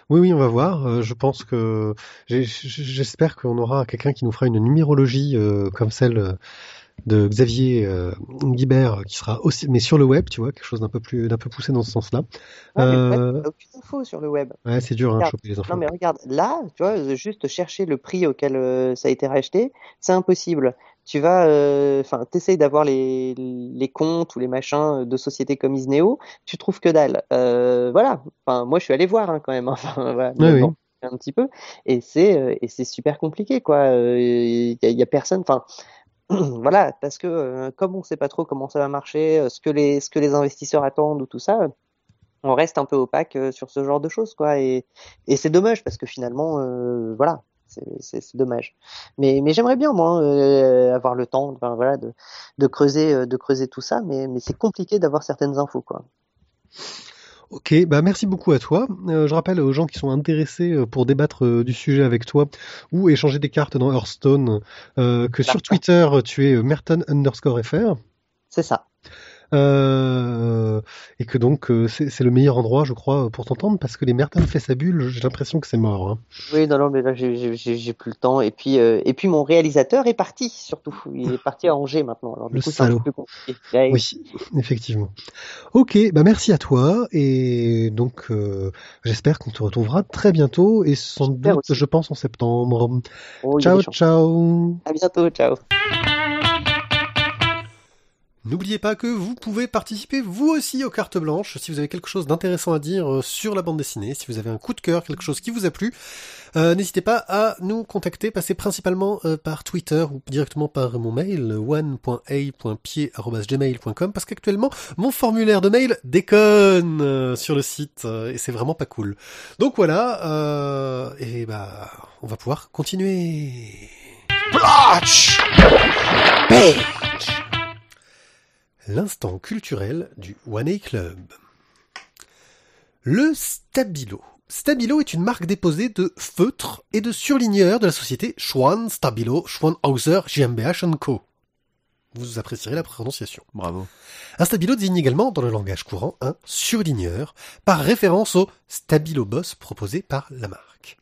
Oui, oui, on va voir. Euh, je pense que j'espère qu'on aura quelqu'un qui nous fera une numérologie euh, comme celle de Xavier euh, Guibert qui sera aussi mais sur le web tu vois quelque chose d'un peu plus d'un peu poussé dans ce sens là ouais, euh... aucune info sur le web. Ouais c'est dur regarde, hein, choper les infos. Non mais regarde là tu vois juste chercher le prix auquel euh, ça a été racheté c'est impossible. Tu vas enfin euh, t'essayes d'avoir les les comptes ou les machins de sociétés comme Isneo tu trouves que dalle. Euh, voilà. Enfin moi je suis allé voir hein, quand même. Enfin voilà. Ouais, oui. un petit peu. Et c'est et c'est super compliqué quoi. Il y, a, y a personne enfin voilà, parce que euh, comme on ne sait pas trop comment ça va marcher, euh, ce que les ce que les investisseurs attendent ou tout ça, on reste un peu opaque euh, sur ce genre de choses, quoi. Et, et c'est dommage parce que finalement, euh, voilà, c'est dommage. Mais, mais j'aimerais bien moi euh, avoir le temps, voilà, de, de creuser de creuser tout ça, mais mais c'est compliqué d'avoir certaines infos, quoi. Ok, bah merci beaucoup à toi. Euh, je rappelle aux gens qui sont intéressés euh, pour débattre euh, du sujet avec toi ou échanger des cartes dans Hearthstone euh, que sur Twitter tu es Merton underscore FR. C'est ça. Euh, et que donc euh, c'est le meilleur endroit, je crois, pour t'entendre parce que les Merton fait sa bulle, j'ai l'impression que c'est mort. Hein. Oui, non, non, mais là j'ai plus le temps. Et puis, euh, et puis mon réalisateur est parti surtout. Il est parti à Angers maintenant. Alors, du le coup, salaud. Un peu compliqué. Là, oui, effectivement. Ok, bah merci à toi et donc j'espère qu'on te retrouvera très bientôt et sans doute, aussi. je pense, en septembre. Oh, ciao, ciao. À bientôt, ciao. N'oubliez pas que vous pouvez participer vous aussi aux cartes blanches si vous avez quelque chose d'intéressant à dire sur la bande dessinée, si vous avez un coup de cœur, quelque chose qui vous a plu. Euh, N'hésitez pas à nous contacter, passez principalement euh, par Twitter ou directement par mon mail one.a.pied.gmail.com parce qu'actuellement mon formulaire de mail déconne euh, sur le site et c'est vraiment pas cool. Donc voilà, et bah on va pouvoir continuer. Blotch Page L'instant culturel du One A Club. Le Stabilo. Stabilo est une marque déposée de feutres et de surligneurs de la société Schwann Stabilo Schwannhauser GmbH Co. Vous apprécierez la prononciation. Bravo. Un stabilo désigne également, dans le langage courant, un surligneur, par référence au Stabilo Boss proposé par la marque.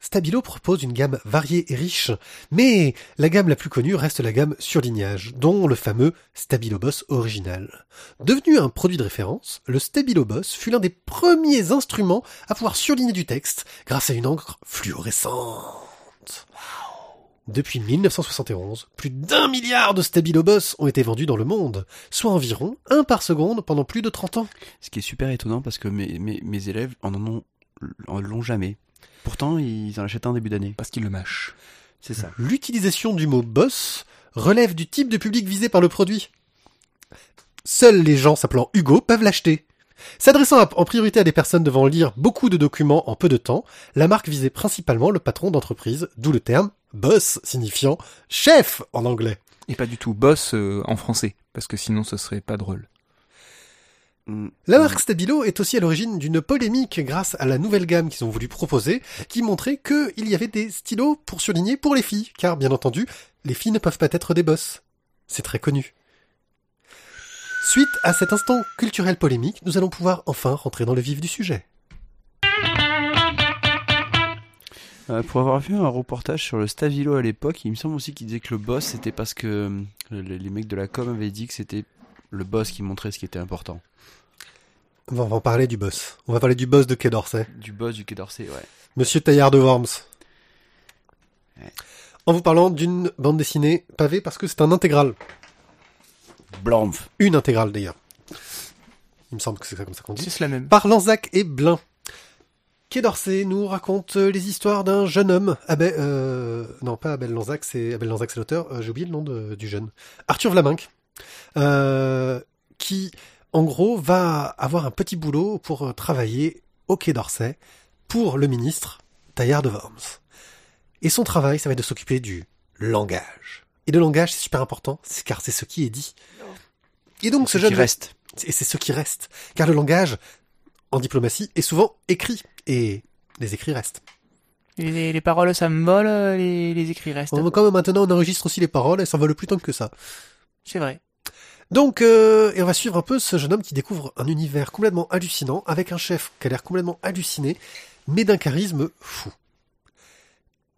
Stabilo propose une gamme variée et riche, mais la gamme la plus connue reste la gamme surlignage, dont le fameux Stabilo Boss original. Devenu un produit de référence, le Stabilo Boss fut l'un des premiers instruments à pouvoir surligner du texte grâce à une encre fluorescente. Depuis 1971, plus d'un milliard de Stabilo Boss ont été vendus dans le monde, soit environ un par seconde pendant plus de 30 ans. Ce qui est super étonnant parce que mes, élèves en en ont l'ont jamais. Pourtant, ils en achètent un début d'année. Parce qu'il le mâche. C'est ça. L'utilisation du mot boss relève du type de public visé par le produit. Seuls les gens s'appelant Hugo peuvent l'acheter. S'adressant en priorité à des personnes devant lire beaucoup de documents en peu de temps, la marque visait principalement le patron d'entreprise, d'où le terme boss signifiant chef en anglais. Et pas du tout boss euh, en français. Parce que sinon ce serait pas drôle. Mm. La marque Stabilo est aussi à l'origine d'une polémique grâce à la nouvelle gamme qu'ils ont voulu proposer, qui montrait qu'il y avait des stylos pour surligner pour les filles, car bien entendu, les filles ne peuvent pas être des boss. C'est très connu. Suite à cet instant culturel polémique, nous allons pouvoir enfin rentrer dans le vif du sujet. Euh, pour avoir vu un reportage sur le Stabilo à l'époque, il me semble aussi qu'il disait que le boss c'était parce que euh, les, les mecs de la com avaient dit que c'était le boss qui montrait ce qui était important. On va en parler du boss. On va parler du boss de Quai d'Orsay. Du boss du Quai d'Orsay, ouais. Monsieur Taillard de Worms. Ouais. En vous parlant d'une bande dessinée pavée parce que c'est un intégral. Blanf. Une intégrale d'ailleurs. Il me semble que c'est ça comme ça qu'on dit. C'est la même. par Lanzac et Blin. Quai d'Orsay nous raconte euh, les histoires d'un jeune homme, Abel, euh, non pas Abel Lanzac, c'est Abel Lanzac c'est l'auteur, euh, j'ai oublié le nom de- du jeune, Arthur Vlaminck, euh, qui en gros va avoir un petit boulot pour euh, travailler au Quai d'Orsay pour le ministre Taillard de Worms. Et son travail, ça va être de s'occuper du langage. Et le langage, c'est super important, car c'est ce qui est dit. Et donc ce qui jeune reste. et c'est ce qui reste. Car le langage, en diplomatie, est souvent écrit. Et les écrits restent. Les, les paroles s'envolent, euh, les, les écrits restent. On- Comme maintenant on enregistre aussi les paroles, elles s'envolent plus tant que ça. C'est vrai. Donc, euh, et on va suivre un peu ce jeune homme qui découvre un univers complètement hallucinant, avec un chef qui a l'air complètement halluciné, mais d'un charisme fou.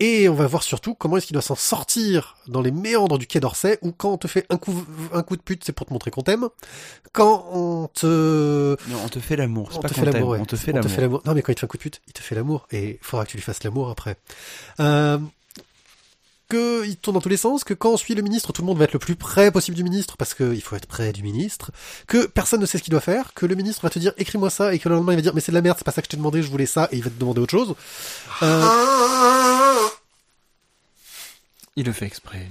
Et on va voir surtout comment est-ce qu'il doit s'en sortir dans les méandres du quai d'Orsay, où quand on te fait un coup, un coup de pute, c'est pour te montrer qu'on t'aime. Quand on te, Non, on te fait l'amour. On pas te fait l'amour, ouais. On te fait l'amour. Non, mais quand il te fait un coup de pute, il te fait l'amour. Et il faudra que tu lui fasses l'amour après. Euh, que il tourne dans tous les sens, que quand on suit le ministre, tout le monde va être le plus près possible du ministre, parce qu'il faut être près du ministre, que personne ne sait ce qu'il doit faire, que le ministre va te dire écris-moi ça, et que le lendemain il va dire mais c'est de la merde, c'est pas ça que je t'ai demandé, je voulais ça, et il va te demander autre chose. Euh, Il le fait exprès.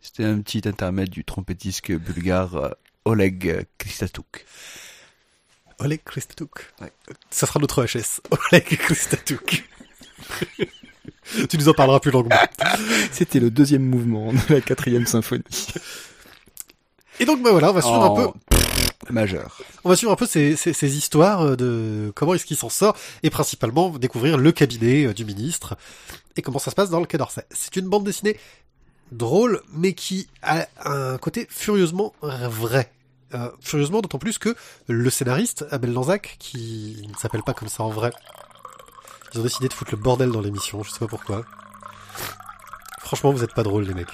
C'était un petit intermède du trompettiste bulgare euh, Oleg Kristatuk. Oleg Kristatuk. Ouais. Ça sera notre HS. Oleg Kristatuk. tu nous en parleras plus longuement. C'était le deuxième mouvement de la quatrième symphonie. Et donc bah voilà, on va suivre un peu majeur. On va suivre un peu ces, ces, ces histoires de comment est-ce qu'il s'en sort et principalement découvrir le cabinet euh, du ministre et comment ça se passe dans le Quai d'Orsay. C'est une bande dessinée drôle mais qui a un côté furieusement vrai. Euh, furieusement d'autant plus que le scénariste Abel Lanzac qui ne s'appelle pas comme ça en vrai. Ils ont décidé de foutre le bordel dans l'émission, je sais pas pourquoi. Franchement, vous êtes pas drôles les mecs.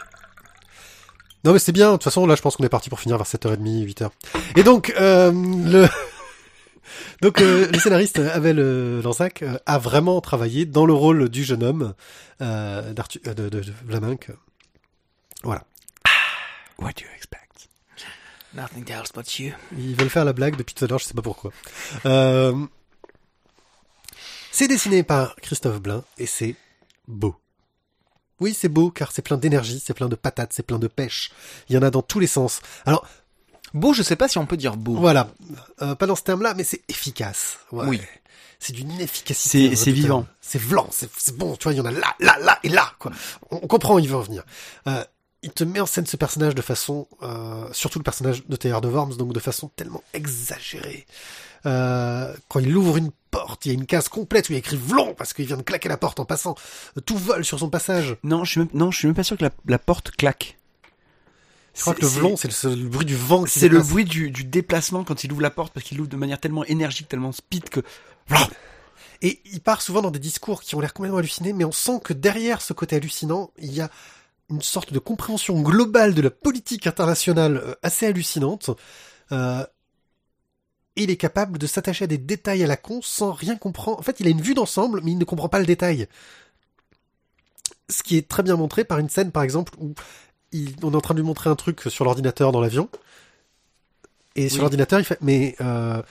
Non mais c'est bien, de toute façon là je pense qu'on est parti pour finir vers 7h30, 8h. Et donc euh, le donc euh, le scénariste Abel euh, Lanzac euh, a vraiment travaillé dans le rôle du jeune homme euh, d'Arthur euh, de, de, de Vlaminck. Voilà. What do you expect? Nothing else but you. Ils veulent faire la blague depuis tout à l'heure, je sais pas pourquoi. C'est dessiné par Christophe Blain et c'est beau. Oui, c'est beau car c'est plein d'énergie, c'est plein de patates, c'est plein de pêche. Il y en a dans tous les sens. Alors Beau, je sais pas si on peut dire beau. voilà, Euh, pas dans ce terme-là, mais c'est efficace. Ouais. Oui. C'est d'une efficacité. C'est- vivant. C'est blanc, c'est bon, tu vois, il y en a là, là, là et là, quoi. On, on comprend où il veut en venir. Euh, il te met en scène ce personnage de façon, euh, surtout le personnage de Taylor de Worms, donc de façon tellement exagérée. Quand il ouvre une porte, il y a une case complète où il y a écrit Vlon parce qu'il vient de claquer la porte en passant. Tout vole sur son passage. Non, je suis même, non, je suis même pas sûr que la, la porte claque. Je crois C'est- que le Vlon, c'est le, bruit du vent. qui C'est le bruit du, du déplacement quand il ouvre la porte parce qu'il l'ouvre de manière tellement énergique, tellement speed que. Et il part souvent dans des discours qui ont l'air complètement hallucinés, mais on sent que derrière ce côté hallucinant, il y a une sorte de compréhension globale de la politique internationale euh, assez hallucinante. Euh, et il est capable de s'attacher à des détails à la con sans rien comprendre. En fait, il a une vue d'ensemble, mais il ne comprend pas le détail. Ce qui est très bien montré par une scène, par exemple, où il- on est en train de lui montrer un truc sur l'ordinateur dans l'avion. Et sur l'ordinateur, il fait, mais euh,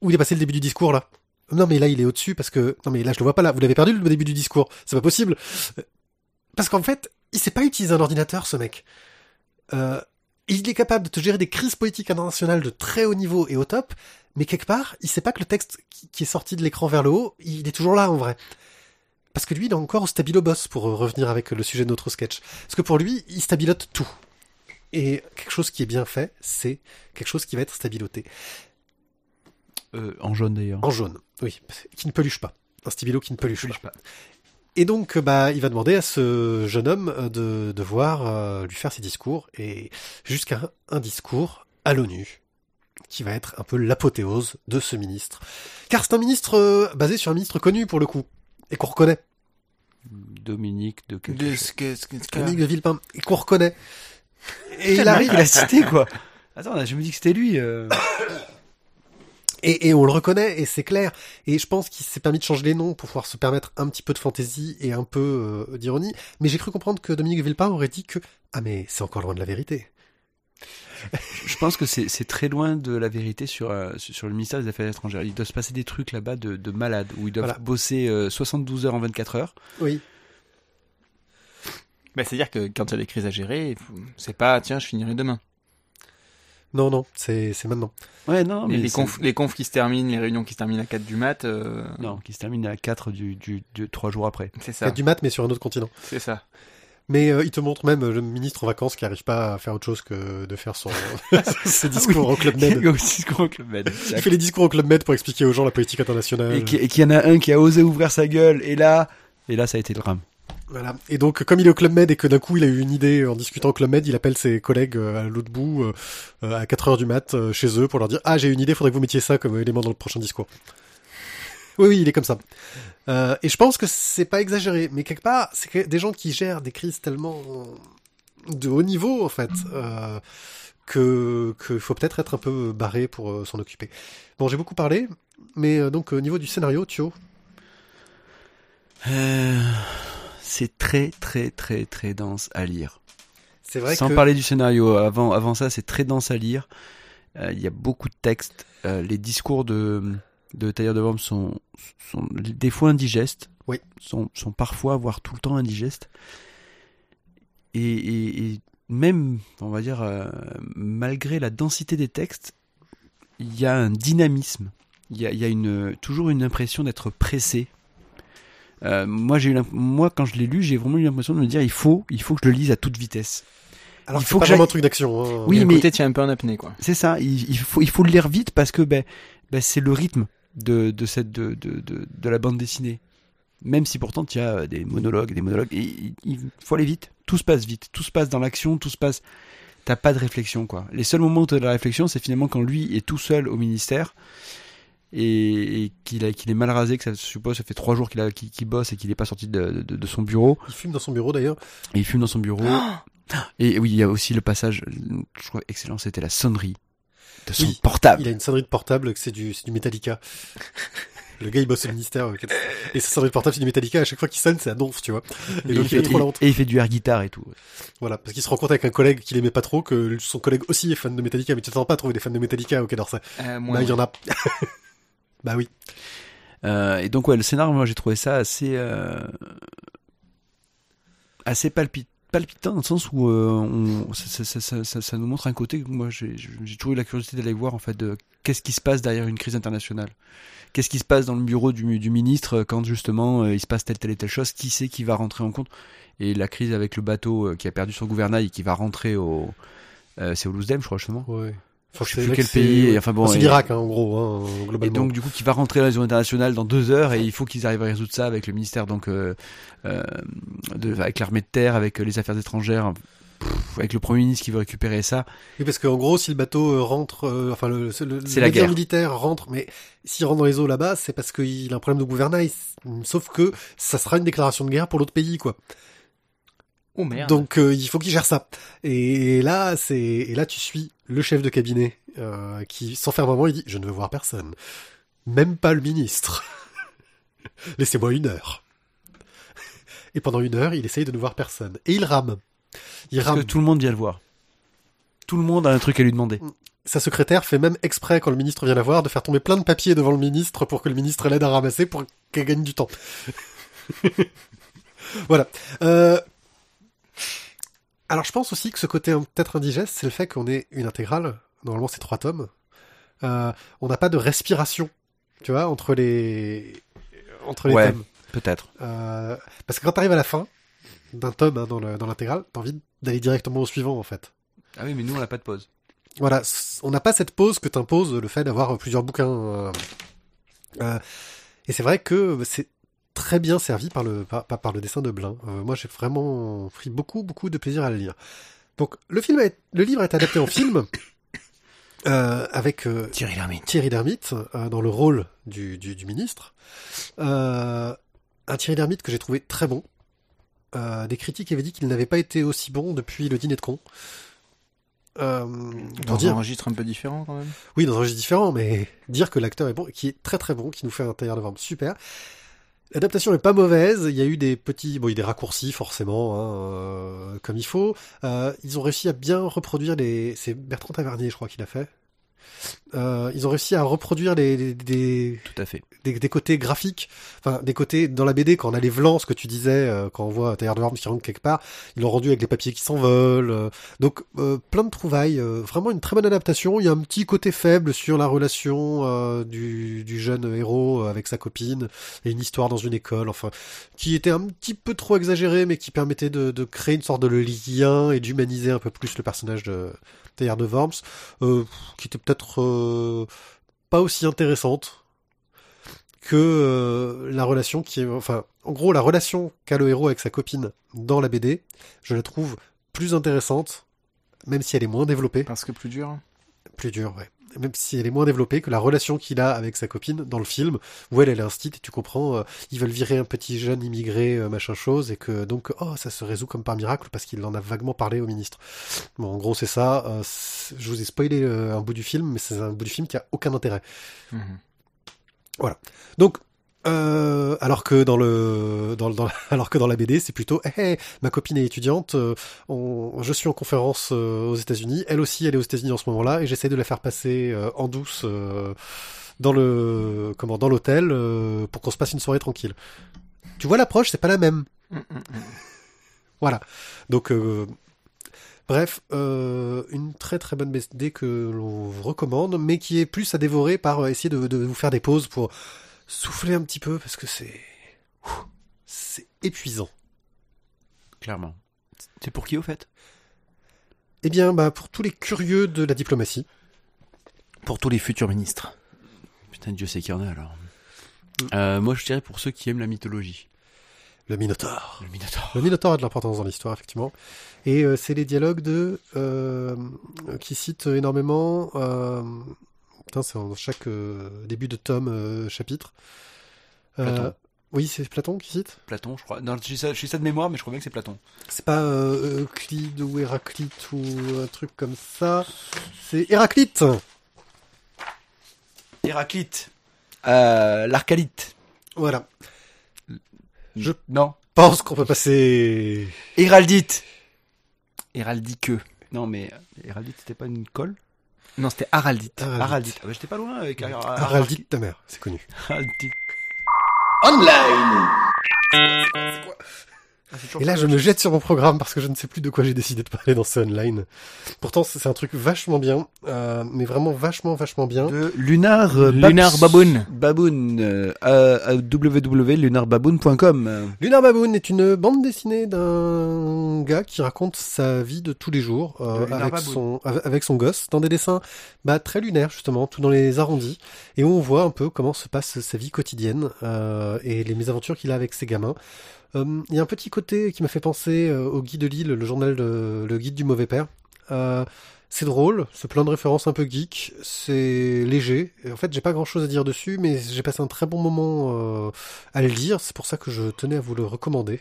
où il est passé le début du discours là? Non, mais là, il est au-dessus parce que non, mais là, je le vois pas là. Vous l'avez perdu le début du discours. C'est pas possible. Parce qu'en fait, il sait pas utiliser un ordinateur, ce mec. Euh, il est capable de te gérer des crises politiques internationales de très haut niveau et au top, mais quelque part, il sait pas que le texte qui, est sorti de l'écran vers le haut, il est toujours là en vrai. Parce que lui, il est encore au stabilo boss pour revenir avec le sujet de notre sketch. Parce que pour lui, il stabilote tout. Et quelque chose qui est bien fait, c'est quelque chose qui va être stabiloté. Euh, en jaune d'ailleurs. En jaune, oui, qui ne peluche pas. Un stabilo qui ne peluche, Peluche pas. Et donc, euh, bah, il va demander à ce jeune homme euh, de devoir euh, lui faire ses discours, et jusqu'à un, un discours à l'ONU, qui va être un peu l'apothéose de ce ministre. Car c'est un ministre euh, basé sur un ministre connu pour le coup, et qu'on reconnaît, Dominique de De Dominique de Villepin, et qu'on reconnaît. Et il arrive, il a cité quoi. Attends, je me dis que c'était lui. euh. Et, et on le reconnaît, et c'est clair. Et je pense qu'il s'est permis de changer les noms pour pouvoir se permettre un petit peu de fantaisie et un peu euh, d'ironie. Mais j'ai cru comprendre que Dominique Villepin aurait dit que ah mais c'est encore loin de la vérité. Je pense que c'est très loin de la vérité sur, euh, sur le ministère des Affaires étrangères. Il doit se passer des trucs là-bas de, de malades où ils doivent Voilà. bosser euh, 72 heures en 24 heures. Oui. Bah, C'est-à-dire que quand il y a des crises à gérer, c'est pas tiens, je finirai demain. Non non, c'est c'est maintenant. Ouais, non, mais les c'est- confs, les confs qui se terminent, les réunions qui se terminent à 4 du mat, euh, Non, qui se termine à 4 du, du, du 3 jours après. c'est ça. du mat mais sur un autre continent. C'est ça. Mais euh, il te montre même euh, le ministre en vacances qui arrive pas à faire autre chose que de faire son ses discours au club Med. Au discours au Club Med. Il fait les discours au club Med pour expliquer aux gens la politique internationale. Et qu'il y en a un qui a osé ouvrir sa gueule, et là, et là, ça a été le drame. Voilà. Et donc, comme il est au Club Med et que d'un coup il a eu une idée en discutant au Club Med, il appelle ses collègues euh, à l'autre bout euh, euh, à 4 heures du mat chez eux pour leur dire ah j'ai une idée, faudrait que vous mettiez ça comme élément dans le prochain discours. Oui oui, il est comme ça. Euh, et je pense que c'est pas exagéré, mais quelque part c'est des gens qui gèrent des crises tellement de haut niveau en fait euh, que qu'il faut peut-être être un peu barré pour s'en occuper. Bon, j'ai beaucoup parlé, mais donc au niveau du scénario, Thio, Euh, c'est très, très, très, très dense à lire. c'est vrai Sans que parler du scénario, avant, avant ça, c'est très dense à lire. Euh, Il y a beaucoup de textes. Euh, les discours de, de Tailleur de Worms sont, sont des fois indigestes. Oui. Sont, sont parfois, voire tout le temps indigestes. Et, et, et même, on va dire, euh, malgré la densité des textes, il y a un dynamisme. Il y a, y a une, toujours une impression d'être pressé. Euh, moi, j'ai eu moi, quand je l'ai lu, j'ai vraiment eu l'impression de me dire, il faut, il faut que je le lise à toute vitesse. alors il c'est faut pas que vraiment un truc d'action. hein. Oui, mais- côté, tu es un peu en apnée, quoi. C'est ça, il, il faut, il faut le lire vite parce que ben, ben, c'est le rythme de, de, cette, de, de, de, de la bande dessinée. Même si pourtant tu as des monologues, des monologues, et il, il faut aller vite. Tout se passe vite, tout se passe dans l'action, tout se passe. T'as pas de réflexion, quoi. Les seuls moments où t'as de la réflexion, c'est finalement quand lui est tout seul au ministère et, et qu'il a- qu'il est mal rasé, que ça je suppose, ça fait trois jours qu'il a- qu'il qu'il bosse et qu'il est pas sorti de, de, de son bureau. Il fume dans son bureau d'ailleurs. Il fume dans son bureau. et oui, il y a aussi le passage, je crois excellent, c'était la sonnerie de son Oui, portable. Il a une sonnerie de portable, que c'est du, c'est du Metallica. Le gars, il bosse au ministère. euh, Et sa sonnerie de portable, c'est du Metallica. À chaque fois qu'il sonne, c'est à donf, tu vois. Et Et donc, il, il fait, a trop la et- honte. et il fait du air guitare et tout. Voilà. Parce qu'il se rend compte avec un collègue qu'il aimait pas trop, que son collègue aussi est fan de Metallica. Mais tu t'attends pas à trouver des fans de Metallica au Quai d'Orsay. Euh, moi, Bah, il y en a. bah oui. Euh, et donc ouais, le scénario, moi j'ai trouvé ça assez euh, assez palpit- palpitant dans le sens où euh, on, ça, ça, ça, ça, ça nous montre un côté que moi j'ai toujours eu la curiosité d'aller voir en fait de qu'est-ce qui se passe derrière une crise internationale. Qu'est-ce qui se passe dans le bureau du, du ministre quand justement il se passe telle telle et telle chose? Qui c'est qui va rentrer en compte? Et la crise avec le bateau qui a perdu son gouvernail et qui va rentrer au c'est au Lousdem je crois justement. Ouais. Enfin, Je sais c'est plus là quel que c'est- pays, et enfin bon, c'est et- l'Irak, hein, en gros, hein, Et globalement. donc du coup qui va rentrer dans les eaux internationales dans deux heures et il faut qu'ils arrivent à résoudre ça avec le ministère donc euh, euh, de, avec l'armée de terre, avec euh, les affaires étrangères, pff, avec le premier ministre qui veut récupérer ça. Oui, parce qu'en gros, si le bateau euh, rentre, euh, enfin, le, le, le la guerre. militaire rentre, mais s'il rentre dans les eaux là-bas, c'est parce qu'il a un problème de gouvernail. Sauf que ça sera une déclaration de guerre pour l'autre pays, quoi. Oh merde. Donc euh, il faut qu'il gère ça. Et là, c'est et là tu suis le chef de cabinet euh, qui, sans faire moment, il dit je ne veux voir personne, même pas le ministre. Laissez-moi une heure. Et pendant une heure, il essaye de ne voir personne. Et il rame. Il Parce rame. que tout le monde vient le voir. Tout le monde a un truc à lui demander. Sa secrétaire fait même exprès, quand le ministre vient la voir, de faire tomber plein de papiers devant le ministre pour que le ministre l'aide à ramasser pour qu'elle gagne du temps. voilà. Euh, Alors je pense aussi que ce côté un- peut-être indigeste, c'est le fait qu'on ait une intégrale. Normalement, c'est trois tomes. Euh, on n'a pas de respiration, tu vois, entre les entre les Ouais. thèmes. Peut-être. Euh, parce que quand t'arrives à la fin d'un tome hein, dans le- dans l'intégrale, t'as envie d'aller directement au suivant en fait. Ah oui, mais nous, on n'a pas de pause. Voilà, on n'a pas cette pause que t'impose le fait d'avoir plusieurs bouquins. euh, euh, et c'est vrai que c'est très bien servi par le par, le dessin de Blin. Euh, moi, j'ai vraiment pris beaucoup beaucoup de plaisir à le lire. Donc, le film, est, le livre est adapté en film euh, avec euh, Thierry Lhermitte. Thierry Lhermitte dans le rôle du, du, du ministre. Un Thierry Lhermitte que j'ai trouvé très bon. Des critiques avaient dit qu'il n'avait pas été aussi bon depuis le dîner de con. Dans dire, un registre un peu différent quand même. oui, dans un registre différent, mais dire que l'acteur est bon, qui est très très bon, qui nous fait un tailleur de Worms super. L'adaptation est pas mauvaise, il y a eu des petits, bon, il y a des raccourcis forcément, hein, euh, comme il faut. Euh, ils ont réussi à bien reproduire les, c'est Bertrand Tavernier, je crois qu'il a fait. Euh, ils ont réussi à reproduire les, Tout à fait. des, des côtés graphiques, enfin des côtés dans la BD quand on a les vlans, ce que tu disais, euh, quand on voit Tailleur de Worms qui rentre quelque part, ils l'ont rendu avec les papiers qui s'envolent. euh, donc plein de trouvailles, vraiment une très bonne adaptation. Il y a un petit côté faible sur la relation du, du jeune héros avec sa copine et une histoire dans une école, enfin qui était un petit peu trop exagérée, mais qui permettait de, de créer une sorte de lien et d'humaniser un peu plus le personnage de Tailleur de Worms, euh, qui était peut-être euh, pas aussi intéressante que euh, la relation qui est, enfin, en gros, la relation qu'a le héros avec sa copine dans la BD, je la trouve plus intéressante, même si elle est moins développée, Parce que plus dur. plus dure, ouais. Même si elle est moins développée que la relation qu'il a avec sa copine dans le film, où elle, elle est instite et tu comprends, euh, ils veulent virer un petit jeune immigré, euh, machin chose, et que donc, oh, ça se résout comme par miracle parce qu'il en a vaguement parlé au ministre. Bon, en gros, c'est ça. euh, je vous ai spoilé euh, un bout du film, mais c'est un bout du film qui a aucun intérêt. Mhm. Donc, euh, alors que dans le, dans, le- dans, alors que dans la BD, c'est plutôt, hey, hey, ma copine est étudiante, euh, on- je suis en conférence euh, aux États-Unis, elle aussi, elle est aux États-Unis en ce moment-là, et j'essaie de la faire passer en douce dans le, comment, dans l'hôtel pour qu'on se passe une soirée tranquille. Tu vois l'approche, c'est pas la même. Mm, mm, mm. Voilà. Donc, euh, bref, euh, une très très bonne BD que l'on vous recommande, mais qui est plus à dévorer par essayer de, de vous faire des pauses pour souffler un petit peu parce que c'est c'est épuisant. Clairement. C'est pour qui, au fait? Eh bien, bah, pour tous les curieux de la diplomatie, Pour tous les futurs ministres. Putain, Dieu sait qu'il y en a, alors. Euh, moi, je dirais pour ceux qui aiment la mythologie. le Minotaure. Le Minotaure. Le Minotaure a de l'importance dans l'histoire, effectivement. Et euh, c'est les dialogues de euh, qui citent énormément. Putain, c'est dans chaque euh, début de tome, euh, chapitre. Euh, Platon. oui, c'est Platon qui cite. Platon, je crois. Non, je dis ça, je dis ça de mémoire, mais je crois bien que c'est Platon. C'est pas Euclide ou Héraclite ou un truc comme ça. C'est Héraclite. Héraclite. L'arcalite. Voilà. Je- Non. Pense qu'on peut passer. Héraldite. Héraldique. Non, mais Héraldite, c'était pas une colle? Non, c'était Haraldite. Haraldite. Haraldite. Ah bah, j'étais pas loin avec Har- Har- Haraldite, ta mère, c'est connu. Haraldite. Online. Et là, je me jette sur mon programme parce que je ne sais plus de quoi j'ai décidé de parler dans ce online. Pourtant, c'est un truc vachement bien, euh, mais vraiment vachement, vachement bien. De Lunar euh, Lunar Baboon. Baboon. Euh, à- www.lunarbaboon.com. Lunar Baboon est une bande dessinée d'un gars qui raconte sa vie de tous les jours euh, avec Baboon. son avec avec son gosse dans des dessins bah, très lunaires justement, tout dans les arrondis et où on voit un peu comment se passe sa vie quotidienne euh, et les mésaventures qu'il a avec ses gamins. Euh, Il y a un petit côté qui m'a fait penser euh, au guide de Lille, le journal le guide du mauvais père. Euh, C'est drôle, c'est plein de références un peu geek, c'est léger. En fait, j'ai pas grand chose à dire dessus, mais j'ai passé un très bon moment à le lire. C'est pour ça que je tenais à vous le recommander.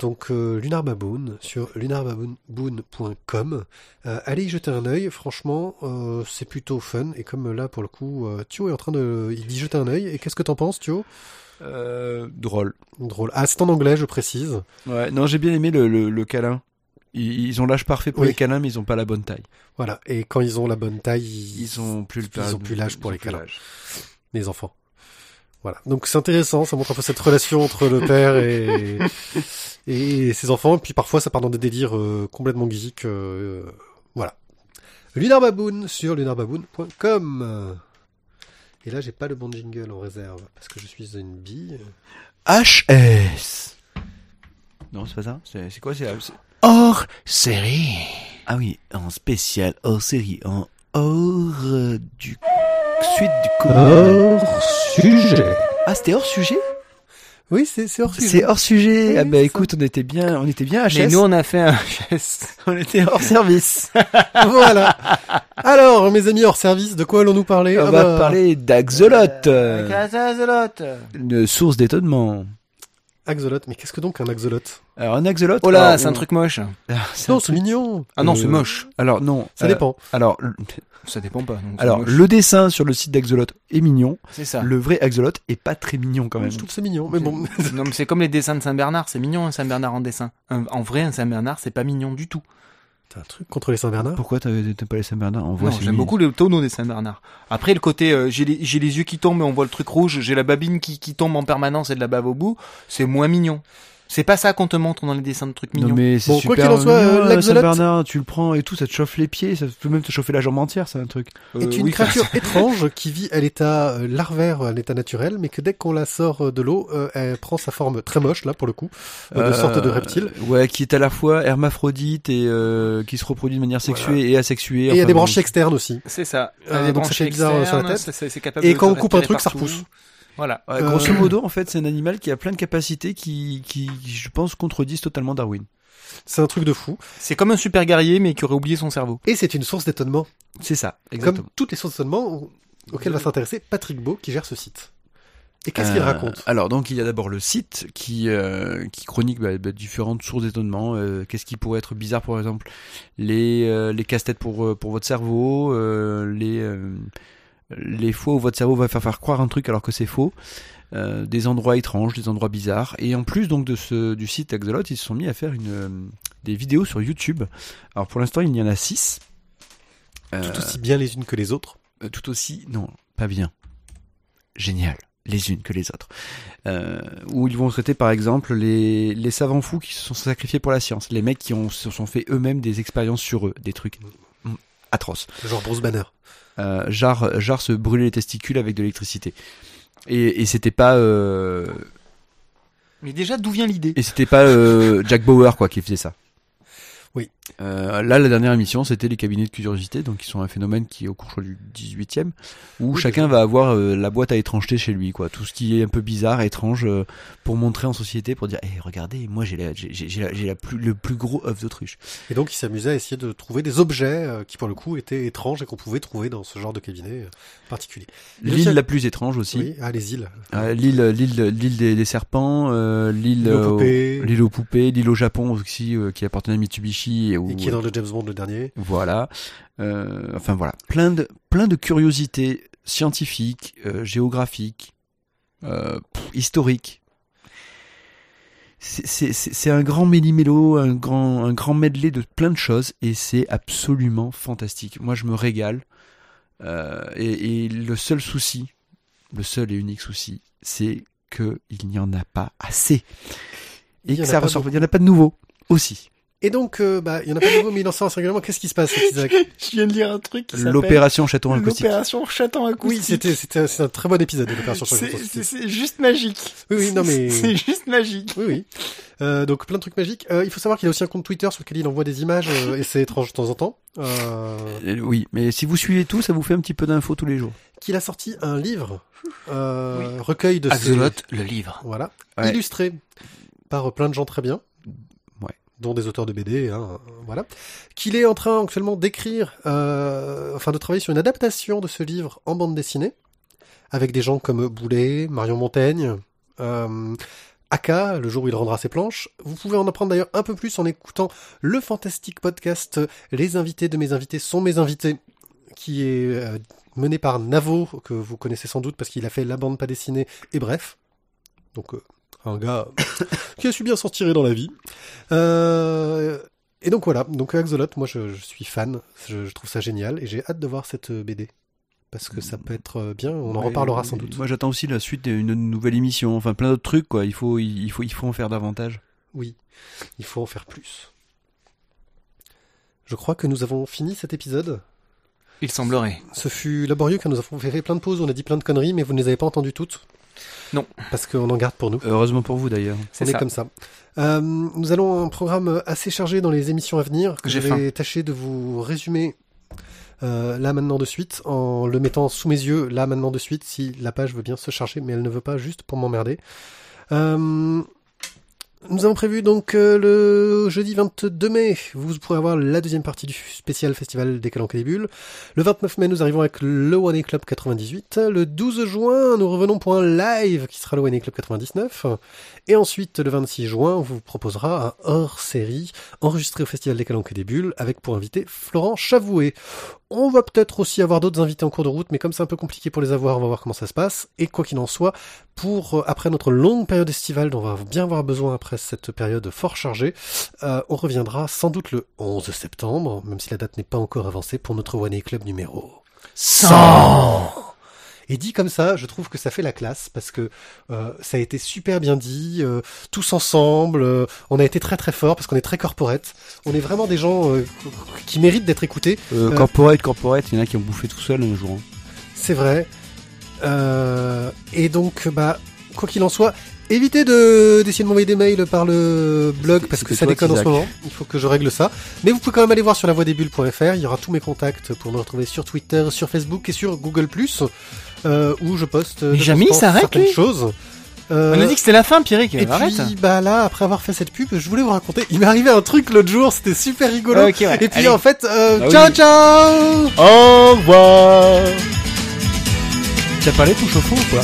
Donc, euh, Lunar Baboon sur lunarbaboon.com. Allez y jeter un œil. Franchement, c'est plutôt fun. Et comme là, pour le coup, Thio est en train de y jeter un œil. Et qu'est-ce que t'en penses, Thio? Euh, drôle. Drôle. Ah, c'est en anglais, je précise. Ouais, non, j'ai bien aimé le, le, le câlin. Ils, ils ont l'âge parfait pour Oui. les câlins, mais ils ont pas la bonne taille. Voilà. Et quand ils ont la bonne taille, ils, Ils ont plus le ils ont plus l'âge pour les câlins. les enfants. Voilà. Donc c'est intéressant, ça montre un peu cette relation entre le père et, et ses enfants. Et puis parfois ça part dans des délires euh, complètement geeks. euh, voilà. Lunar Baboon sur lunarbaboon.com. Et là j'ai pas le bon jingle en réserve parce que je suis une bille. HS. Non, c'est pas ça. C'est c'est quoi c'est c'est- Hors série. Ah oui, en spécial hors série, en hors euh, du suite du coup. sujet. Ah, c'était hors sujet? Oui, c'est c'est hors sujet. C'est hors sujet. Oui, ah bah c'est écoute, on était bien, on était bien HS. Mais nous, on a fait un geste. on était hors service. voilà. Alors mes amis hors service, de quoi allons-nous parler on Ah va bah, parler d'Axolot, Euh, une source d'étonnement. Axolot. Mais qu'est-ce que donc un axolot Alors un axolot. Oh là, c'est un truc moche. Ah, c'est Non, c'est truc- mignon. Ah non, Euh, c'est moche. Alors non. Ça euh, dépend. Alors, le- Ça dépend pas. donc alors le dessin sur le site d'Axolot est mignon. c'est ça. Le vrai Axolot est pas très mignon quand même. Je trouve que c'est mignon, mais bon. non, mais c'est comme les dessins de Saint-Bernard. C'est mignon un Saint-Bernard en dessin. Un- en vrai, un Saint-Bernard, c'est pas mignon du tout. T'as un truc contre les Saint-Bernard? Pourquoi t'as- pas les Saint-Bernard? On voit j'aime beaucoup les tonneaux des Saint-Bernard. Après, le côté, euh, j'ai les, j'ai les yeux qui tombent et on voit le truc rouge, j'ai la babine qui, qui tombe en permanence et de la bave au bout, c'est moins mignon. C'est pas ça qu'on te montre dans les dessins de trucs mignons. Non mais c'est Bon, quoi super qu'il en soit, mignon, euh, un l'axolot- Saint-Bernard, tu le prends et tout, ça te chauffe les pieds, ça peut même te chauffer la jambe entière, c'est un truc. Euh, est une oui, créature étrange qui vit à l'état euh, larvaire, à l'état naturel, mais que dès qu'on la sort euh, de l'eau, euh, elle prend sa forme très moche, là, pour le coup, euh, de Euh, sorte de reptile. Ouais, qui est à la fois hermaphrodite et euh, qui se reproduit de manière sexuée et asexuée. Et il y a des bon, branchies externes aussi. C'est ça. Euh, Elle a des donc ça fait bizarre, euh, sur la tête. Et quand on coupe un truc, ça repousse. Voilà. Ouais, Euh, grosso modo, en fait, c'est un animal qui a plein de capacités qui, qui, je pense, contredisent totalement Darwin. C'est un truc de fou. C'est comme un super guerrier, mais qui aurait oublié son cerveau. Et c'est une source d'étonnement. C'est ça, Comme exactement. toutes les sources d'étonnement auxquelles va s'intéresser Patrick Beau, qui gère ce site. Et qu'est-ce qu'il Euh, raconte Alors donc il y a d'abord le site qui euh, qui chronique bah, bah, différentes sources d'étonnement. Euh, Qu'est-ce qui pourrait être bizarre par exemple? Les euh, les casse-têtes pour euh, pour votre cerveau, euh, les euh, les fois où votre cerveau va faire faire croire un truc alors que c'est faux. euh, des endroits étranges, des endroits bizarres. Et en plus donc de ce du site Axolot, ils se sont mis à faire une euh, des vidéos sur YouTube. Alors pour l'instant il y en a six. Euh, Tout aussi bien les unes que les autres. tout aussi, non, pas bien. Génial, les unes que les autres. Euh, où ils vont traiter par exemple les, les savants fous qui se sont sacrifiés pour la science, les mecs qui ont, se sont fait eux-mêmes des expériences sur eux, des trucs atroces. Genre Bruce Banner. Euh, genre, genre se brûler les testicules avec de l'électricité. Et, et c'était pas, euh, Mais déjà, d'où vient l'idée? et c'était pas euh, Jack Bauer quoi qui faisait ça. Oui. Euh, là, la dernière émission, c'était les cabinets de curiosité, donc qui sont un phénomène qui est au cours du 18e, où Oui, chacun va avoir euh, la boîte à étrangeté chez lui, quoi. Tout ce qui est un peu bizarre, étrange, euh, pour montrer en société, pour dire, Eh, regardez, moi j'ai la, j'ai, la, j'ai la plus, le plus gros œuf d'autruche. Et donc il s'amusait à essayer de trouver des objets euh, qui pour le coup étaient étranges et qu'on pouvait trouver dans ce genre de cabinet euh, particulier. L'île la plus étrange aussi. Oui, ah les îles. Euh, l'île, l'île, l'île des, des serpents, euh, l'île, L'île aux poupées. l'île aux poupées, l'île au Japon aussi, euh, qui appartenait à Mitsubishi et, qui est dans le James Bond le dernier. Voilà. Euh, enfin voilà, plein de plein de curiosités scientifiques, euh, géographiques, euh, pff, historiques. C'est- un grand méli-mélo, un grand un grand medley de plein de choses et c'est absolument fantastique. Moi je me régale. Euh, et, et le seul souci, le seul et unique souci, c'est que il n'y en a pas assez et que ça ressort. Il n'y en a pas de nouveau aussi. Et donc, euh, bah, il y en a pas de nouveau, mais il en sort régulièrement. Qu'est-ce qui se passe, Isaac Je viens de lire un truc qui L'opération chaton acoustique. L'opération chaton acoustique. Oui, c'était, c'était, c'est un très bon épisode de l'opération C'est- le c'est juste magique. Oui, oui, non, mais- C'est juste magique. Oui, oui. Euh, donc plein de trucs magiques. Euh, il faut savoir qu'il a aussi un compte Twitter sur lequel il envoie des images euh, et c'est étrange de temps en temps. Euh, Euh, Oui, mais si vous suivez tout, ça vous fait un petit peu d'infos tous les jours. qu'il a sorti un livre, euh, recueil de Axolot, ses... le livre. Voilà, Ouais. illustré par plein de gens très bien. Dont des auteurs de BD, hein, voilà, qu'il est en train actuellement d'écrire, euh, enfin de travailler sur une adaptation de ce livre en bande dessinée, avec des gens comme Boulet, Marion Montaigne, euh, Aka, le jour où il rendra ses planches. Vous pouvez en apprendre d'ailleurs un peu plus en écoutant le fantastique podcast Les invités de mes invités sont mes invités, qui est euh, mené par Navo, que vous connaissez sans doute parce qu'il a fait la bande pas dessinée et bref. Donc euh, un gars qui a su bien s'en tirer dans la vie. Euh, et donc voilà, donc Axolot, moi je, je suis fan, je, je trouve ça génial et j'ai hâte de voir cette euh, BD. Parce que ça peut être euh, bien, on en reparlera sans doute. Moi, j'attends aussi la suite d'une nouvelle émission. Enfin, plein d'autres trucs, quoi. Il faut, il faut, il faut en faire davantage. Oui, il faut en faire plus. Je crois que nous avons fini cet épisode. Il semblerait. Ce fut laborieux car nous avons fait plein de pauses, on a dit plein de conneries, mais vous ne les avez pas entendues toutes. Non. Parce qu'on en garde pour nous. Heureusement pour vous, d'ailleurs. C'est on est ça. comme ça. Euh, nous allons un programme assez chargé dans les émissions à venir. que J'ai je vais tâcher de vous résumer euh, là maintenant de suite en le mettant sous mes yeux là maintenant de suite si la page veut bien se charger, mais elle ne veut pas juste pour m'emmerder. Euh, nous avons prévu donc euh, le jeudi 22 mai, vous pourrez avoir la deuxième partie du spécial festival des Calanques et des Bulles. Le 29 mai, nous arrivons avec le One A Club 98. Le 12 juin, nous revenons pour un live qui sera le One A Club 99. Et ensuite, le 26 juin, on vous proposera un hors-série enregistré au Festival des Calanques et des Bulles avec pour invité Florent Chavoué. On va peut-être aussi avoir d'autres invités en cours de route, mais comme c'est un peu compliqué pour les avoir, on va voir comment ça se passe. Et quoi qu'il en soit, pour euh, après notre longue période estivale, dont on va bien avoir besoin après cette période fort chargée, euh, on reviendra sans doute le 11 septembre, même si la date n'est pas encore avancée, pour notre One Club numéro 100 et dit comme ça, je trouve que ça fait la classe parce que euh, ça a été super bien dit, euh, tous ensemble. euh, on a été très très fort parce qu'on est très corporate. On est vraiment des gens euh, qui méritent d'être écoutés. Euh, Euh, corporate, corporate, il y en a qui ont bouffé tout seul un jour. hein. C'est vrai. Euh, et donc, bah, quoi qu'il en soit, évitez de d'essayer de m'envoyer des mails par le blog parce que ça toi, déconne en ce moment. Il faut que je règle ça. Mais vous pouvez quand même aller voir sur lavoidesbulles.fr. Il y aura tous mes contacts pour me retrouver sur Twitter, sur Facebook et sur Google+, où je poste euh, Mais jamais il s'arrête, certaines lui. choses. Euh, On a dit que c'était la fin, Pierrick. et Arrête. puis, bah là, après avoir fait cette pub, je voulais vous raconter. Il m'est arrivé un truc l'autre jour, c'était super rigolo. Ok, ouais. Et puis Allez. en fait, euh, Ah ciao oui. ciao Au revoir T'as parlé tout chauffe ou quoi?